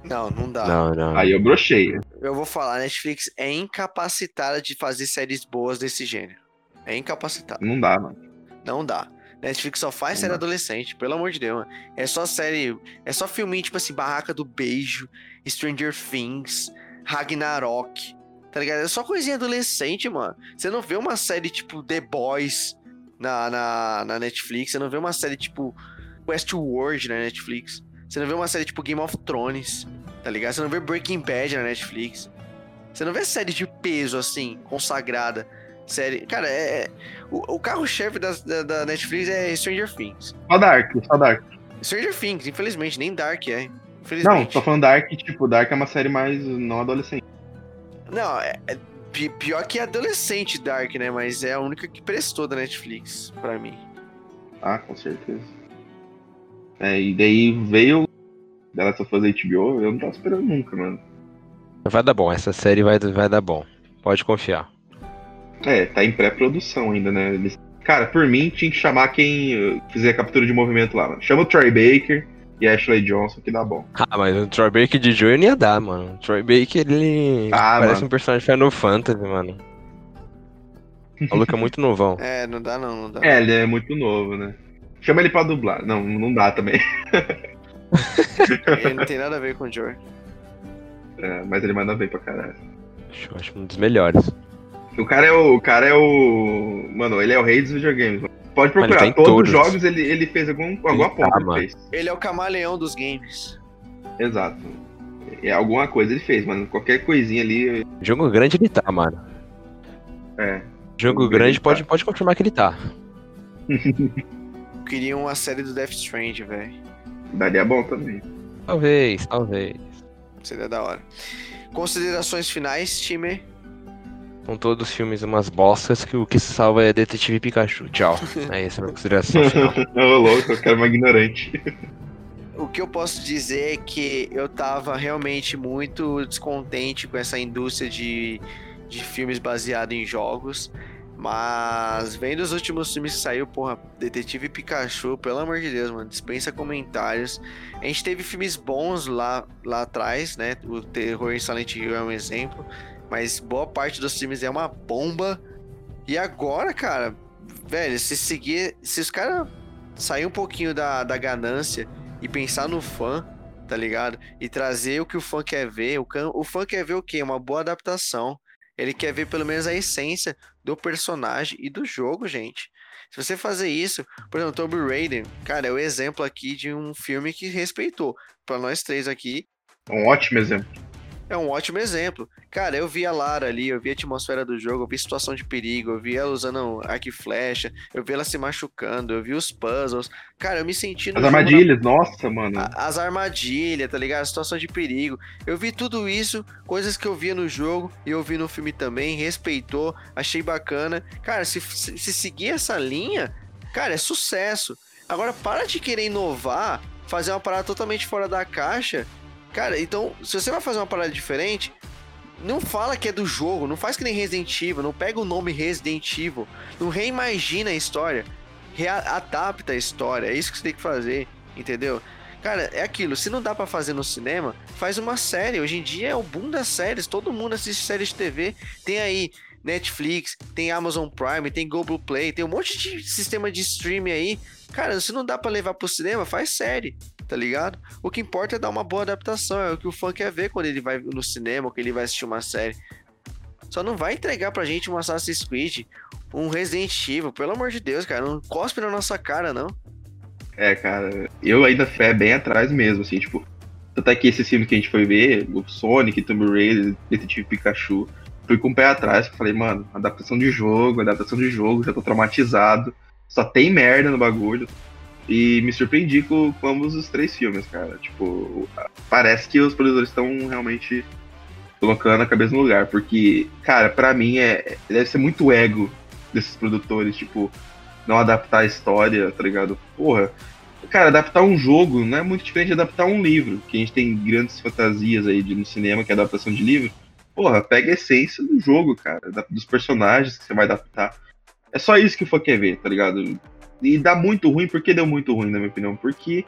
Não, não dá. Não, não. Aí eu brochei. Eu vou falar, a Netflix é incapacitada de fazer séries boas desse gênero. É incapacitada. Não dá, mano. Não dá. Netflix só faz Não série dá. adolescente, pelo amor de Deus. mano. É só série. É só filminho, tipo assim, Barraca do Beijo, Stranger Things, Ragnarok. Tá ligado? É só coisinha adolescente, mano. Você não vê uma série tipo The Boys na, na, na Netflix. Você não vê uma série tipo Westworld na Netflix. Você não vê uma série tipo Game of Thrones, tá ligado? Você não vê Breaking Bad na Netflix. Você não vê série de peso assim, consagrada. Série. Cara, é. é- O, o carro-chefe da, da, da Netflix é Stranger Things. Só Dark, só Dark. Stranger Things, infelizmente, nem Dark é. Não, tô falando Dark, tipo, Dark é uma série mais não adolescente. Não, é, é pi- pior que adolescente Dark, né? Mas é a única que prestou da Netflix, pra mim. Ah, com certeza. É, e daí veio Last of Us HBO, eu não tava esperando nunca, mano. Vai dar bom, essa série vai, vai dar bom. Pode confiar. É, tá em pré-produção ainda, né? Eles- Cara, por mim tinha que chamar quem uh, fizer captura de movimento lá, mano. Chama o Troy Baker e a Ashley Johnson que dá bom. Ah, mas o Troy Baker de Joey não ia dar, mano. O Troy Baker, ele Ah, parece mano. um personagem Final Fantasy, mano. O maluco é muito novão. É, não dá não, não dá. É, ele é muito novo, né? Chama ele pra dublar. Não, não dá também. Ele não tem nada a ver com o Joey. É, mas ele manda bem pra caralho. Acho, acho um dos melhores. O cara é o. O cara é o. Mano, ele é o rei dos videogames. mano. Pode ele procurar. tá Todos todos. os jogos ele, ele fez algum, alguma tá, ponta. ele mano. fez. Ele é o camaleão dos games. Exato. É, alguma coisa ele fez, mano. Qualquer coisinha ali. Jogo grande ele tá, mano. É. Jogo Jogo grande grande pode, tá. pode confirmar que ele tá. Eu queria uma série do Death Strange, velho. Daria bom também. Talvez, talvez. Seria da hora. Considerações finais, time? São todos os filmes umas bostas que o que se salva é Detetive Pikachu. Tchau. É essa a minha consideração final. Ô, louco, eu quero uma ignorante. O que eu posso dizer é que eu tava realmente muito descontente com essa indústria de, de filmes baseados em jogos. Mas vendo os últimos filmes que saiu, porra, Detetive Pikachu, pelo amor de Deus, mano, dispensa comentários. A gente teve filmes bons lá, lá atrás, né? O Terror em Silent Hill é um exemplo. Mas boa parte dos filmes é uma bomba. E agora, cara, velho, se seguir. Se os caras sair um pouquinho da, da ganância e pensar no fã, tá ligado? E trazer o que o fã quer ver. O, can- o fã quer ver o quê? Uma boa adaptação. Ele quer ver pelo menos a essência do personagem e do jogo, gente. Se você fazer isso, por exemplo, Tomb Raider, cara, é o exemplo aqui de um filme que respeitou. Pra nós três aqui, Um ótimo exemplo. É um ótimo exemplo. Cara, eu vi a Lara ali, eu vi a atmosfera do jogo, eu vi situação de perigo, eu vi ela usando arco e flecha, eu vi ela se machucando, eu vi os puzzles. Cara, eu me senti no As na armadilhas, nossa, mano. as armadilhas, tá ligado? A situação de perigo. Eu vi tudo isso, coisas que eu via no jogo e eu vi no filme também, respeitou, achei bacana. Cara, se, se, se seguir essa linha, cara, é sucesso. Agora, para de querer inovar, fazer uma parada totalmente fora da caixa. Cara, então, se você vai fazer uma parada diferente, não fala que é do jogo, não faz que nem Resident Evil, não pega o nome Resident Evil, não reimagina a história, rea- adapta a história, é isso que você tem que fazer, entendeu? Cara, é aquilo, se não dá pra fazer no cinema, faz uma série. Hoje em dia é o boom das séries, todo mundo assiste séries de TV. Tem aí Netflix, tem Amazon Prime, tem Google Play, tem um monte de sistema de streaming aí. Cara, se não dá pra levar pro cinema, faz série, tá ligado? O que importa é dar uma boa adaptação, é o que o fã quer ver quando ele vai no cinema, ou que ele vai assistir uma série. Só não vai entregar pra gente um Assassin's Creed, um Resident Evil, pelo amor de Deus, cara, não cospe na nossa cara, não. É, cara, eu ainda fé bem atrás mesmo, assim, tipo. Tanto é que esse filme que a gente foi ver, o Sonic, Tomb Raider, Detetive Pikachu, fui com o pé atrás, falei, mano, adaptação de jogo, adaptação de jogo, já tô traumatizado, só tem merda no bagulho. E me surpreendi com, ambos os três filmes, cara. Tipo, parece que os produtores estão realmente colocando a cabeça no lugar, porque, cara, pra mim é deve ser muito ego desses produtores, tipo, não adaptar a história, tá ligado? Porra, cara, adaptar um jogo não é muito diferente de adaptar um livro, que a gente tem grandes fantasias aí de, no cinema, que é adaptação de livro. Porra, pega a essência do jogo, cara, da- dos personagens que você vai adaptar. É só isso que o fã quer ver, tá ligado? E dá muito ruim, por que deu muito ruim, na minha opinião? Porque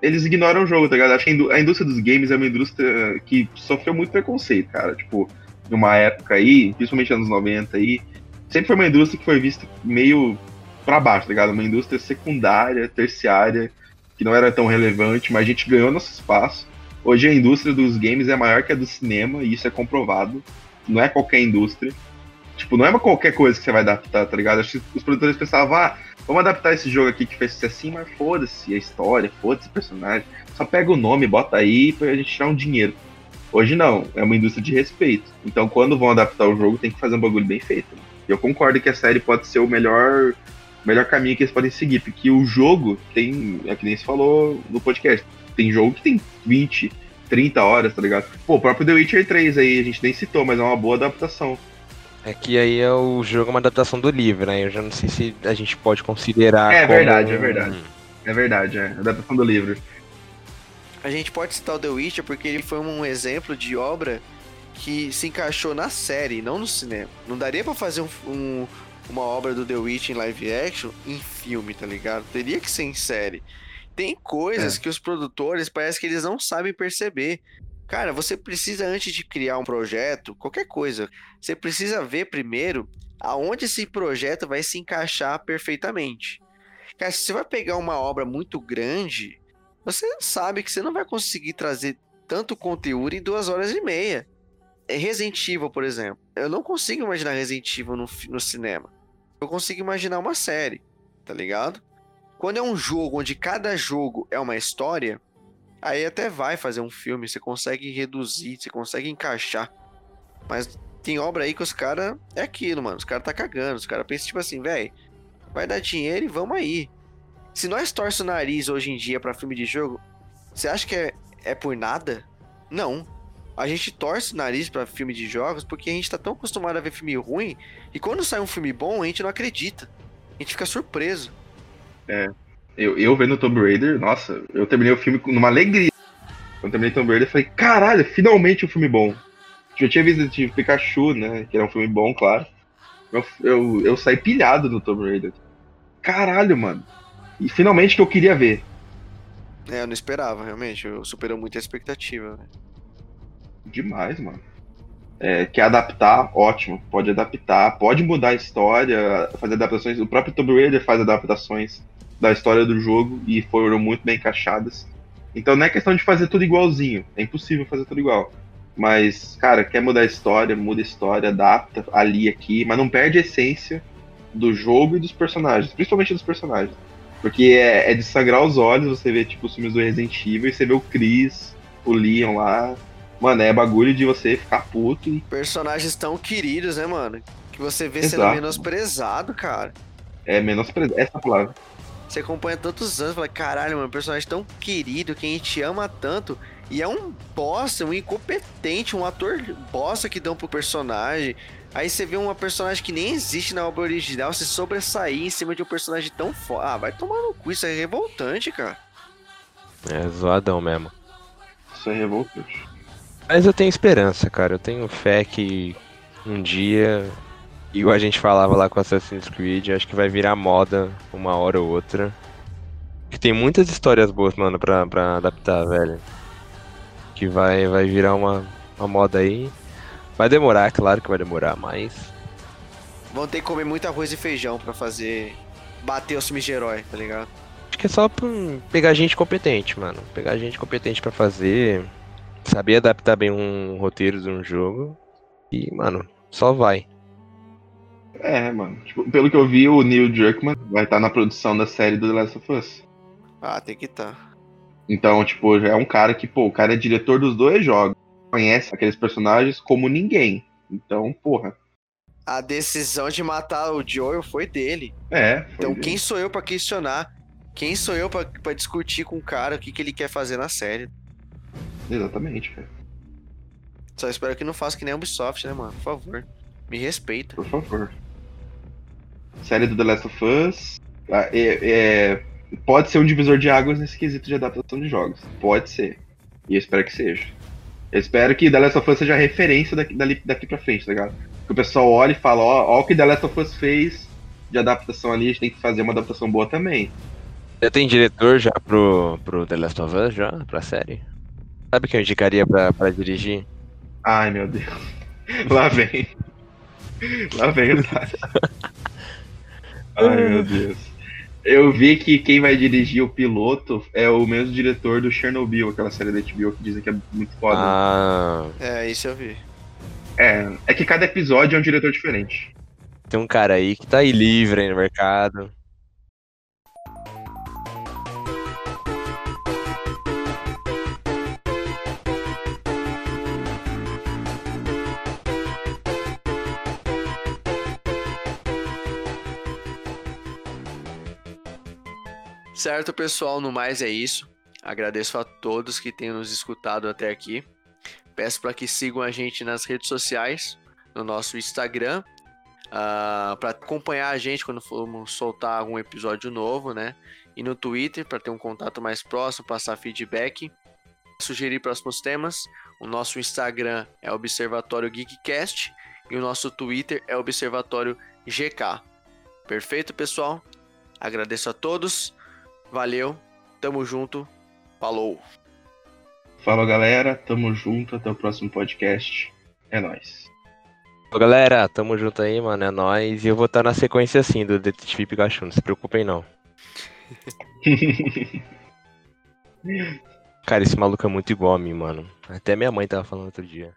eles ignoram o jogo, tá ligado? Acho que a indú- a indústria dos games é uma indústria que sofreu muito preconceito, cara. Tipo, numa época aí, principalmente anos 90 aí, sempre foi uma indústria que foi vista meio pra baixo, tá ligado? Uma indústria secundária, terciária, que não era tão relevante, mas a gente ganhou nosso espaço. Hoje a indústria dos games é maior que a do cinema, e isso é comprovado. Não é qualquer indústria. Tipo, não é qualquer coisa que você vai adaptar, tá ligado? Acho que os produtores pensavam, ah, vamos adaptar esse jogo aqui que fez sucesso, mas foda-se a história, foda-se o personagem. Só pega o nome, bota aí pra gente tirar um dinheiro. Hoje não, é uma indústria de respeito. Então quando vão adaptar o jogo, tem que fazer um bagulho bem feito. Eu concordo que a série pode ser o melhor, melhor caminho que eles podem seguir, porque o jogo tem, é que nem se falou no podcast, tem jogo que tem 20, 30 horas, tá ligado? Pô, o próprio The Witcher 3 aí, a gente nem citou, mas é uma boa adaptação. É que aí é o jogo é uma adaptação do livro, né? Eu já não sei se a gente pode considerar. É como verdade, é verdade. É verdade, é. Adaptação do livro. A gente pode citar o The Witcher porque ele foi um exemplo de obra que se encaixou na série, não no cinema. Não daria pra fazer um- um- uma obra do The Witcher em live action em filme, tá ligado? Teria que ser em série. Tem coisas que os produtores parece que eles não sabem perceber. Cara, você precisa antes de criar um projeto, qualquer coisa, você precisa ver primeiro aonde esse projeto vai se encaixar perfeitamente. Cara, se você vai pegar uma obra muito grande, você sabe que você não vai conseguir trazer tanto conteúdo em duas horas e meia. É Resident Evil, por exemplo. Eu não consigo imaginar Resident Evil no, no cinema. Eu consigo imaginar uma série, tá ligado? Quando é um jogo onde cada jogo é uma história, aí até vai fazer um filme, você consegue reduzir, você consegue encaixar. Mas tem obra aí que os caras. É aquilo, mano. Os caras tá cagando. Os caras pensam, tipo assim, velho, vai dar dinheiro e vamos aí. Se nós torce o nariz hoje em dia pra filme de jogo, você acha que é, é por nada? Não. A gente torce o nariz pra filme de jogos porque a gente tá tão acostumado a ver filme ruim e quando sai um filme bom, a gente não acredita. A gente fica surpreso. Eu, eu vendo Tomb Raider, nossa, eu terminei o filme com- numa alegria. Quando eu terminei Tomb Raider, eu falei, caralho, finalmente um filme bom. Já tinha visto de Pikachu, né? Que era um filme bom, claro. Eu, eu, eu saí pilhado no Tomb Raider. Caralho, mano. E finalmente que eu queria ver. É, eu não esperava, realmente. Eu superou muito a expectativa. né? Demais, mano. É, quer adaptar, ótimo. Pode adaptar, pode mudar a história, fazer adaptações. O próprio Tomb Raider faz adaptações da história do jogo e foram muito bem encaixadas. Então não é questão de fazer tudo igualzinho. É impossível fazer tudo igual. Mas, cara, quer mudar a história, muda a história, adapta ali aqui, mas não perde a essência do jogo e dos personagens, principalmente dos personagens. Porque é, é de sangrar os olhos você vê, tipo, os filmes do Resident Evil e você vê o Chris, o Leon lá. Mano, é bagulho de você ficar puto e Personagens tão queridos, né, mano? Que você vê sendo Exato. menosprezado, cara. é menosprezar. Essa palavra. Você acompanha tantos anos, fala, caralho, mano, um personagem tão querido, que a gente ama tanto. E é um bosta, um incompetente, um ator bosta que dão pro personagem. Aí você vê uma personagem que nem existe na obra original se sobressair em cima de um personagem tão foda. Ah, vai tomar no cu, isso é revoltante, cara. É zoadão mesmo. Isso é revoltante. Mas eu tenho esperança, cara. Eu tenho fé que um dia, igual a gente falava lá com Assassin's Creed, acho que vai virar moda uma hora ou outra. Que tem muitas histórias boas, mano, pra, pra adaptar, velho. Que vai, vai virar uma, uma moda aí. Vai demorar, claro que vai demorar, mas. Vão ter que comer muito arroz e feijão pra fazer. bater os filmes de herói, tá ligado? Acho que é só pra pegar gente competente, mano. Pegar gente competente pra fazer. Saber adaptar bem um roteiro de um jogo. E, mano, só vai. É, mano. Tipo, pelo que eu vi, o Neil Druckmann vai estar na produção da série do The Last of Us. Ah, tem que estar. Então, tipo, já é um cara que, pô, o cara é diretor dos dois jogos. Conhece aqueles personagens como ninguém. Então, porra. A decisão de matar o Joel foi dele. É. foi Então dele. quem sou eu pra questionar? Quem sou eu pra pra discutir com o cara o que, que ele quer fazer na série? Exatamente, cara. Só espero que não faça que nem a Ubisoft, né, mano? Por favor. Me respeita. Por favor. Série do The Last of Us. ah, é- é- pode ser um divisor de águas nesse quesito de adaptação de jogos. Pode ser. E eu espero que seja. Eu espero que The Last of Us seja referência daqui, dali- daqui pra frente, tá ligado? Que o pessoal olhe e fala, ó, ó o que The Last of Us fez de adaptação ali, a gente tem que fazer uma adaptação boa também. Já tem diretor já pro, pro The Last of Us, já? Pra série? Sabe quem eu indicaria pra, pra dirigir? Ai, meu Deus. Lá vem. Lá vem o. Ai, meu Deus. Eu vi que quem vai dirigir o piloto é o mesmo diretor do Chernobyl, aquela série da HBO que dizem que é muito foda. Ah, É, isso eu vi. É, é que cada episódio é um diretor diferente. tem um cara aí que tá aí livre aí no mercado. Certo, pessoal, no mais é isso. Agradeço a todos que tenham nos escutado até aqui. Peço para que sigam a gente nas redes sociais, no nosso Instagram, para acompanhar a gente quando formos soltar algum episódio novo, né? E no Twitter para ter um contato mais próximo, passar feedback, sugerir próximos temas. O nosso Instagram é Observatório Geekcast e o nosso Twitter é Observatório GK. Perfeito, pessoal? Agradeço a todos. Valeu, tamo junto, falou. Falou, galera. Tamo junto. Até o próximo podcast. É nóis. Ô, galera, tamo junto aí, mano, é nóis. E eu vou estar na sequência assim do Detetive Pikachu, não se preocupem não. Cara, esse maluco é muito igual a mim, mano. Até minha mãe tava falando outro dia.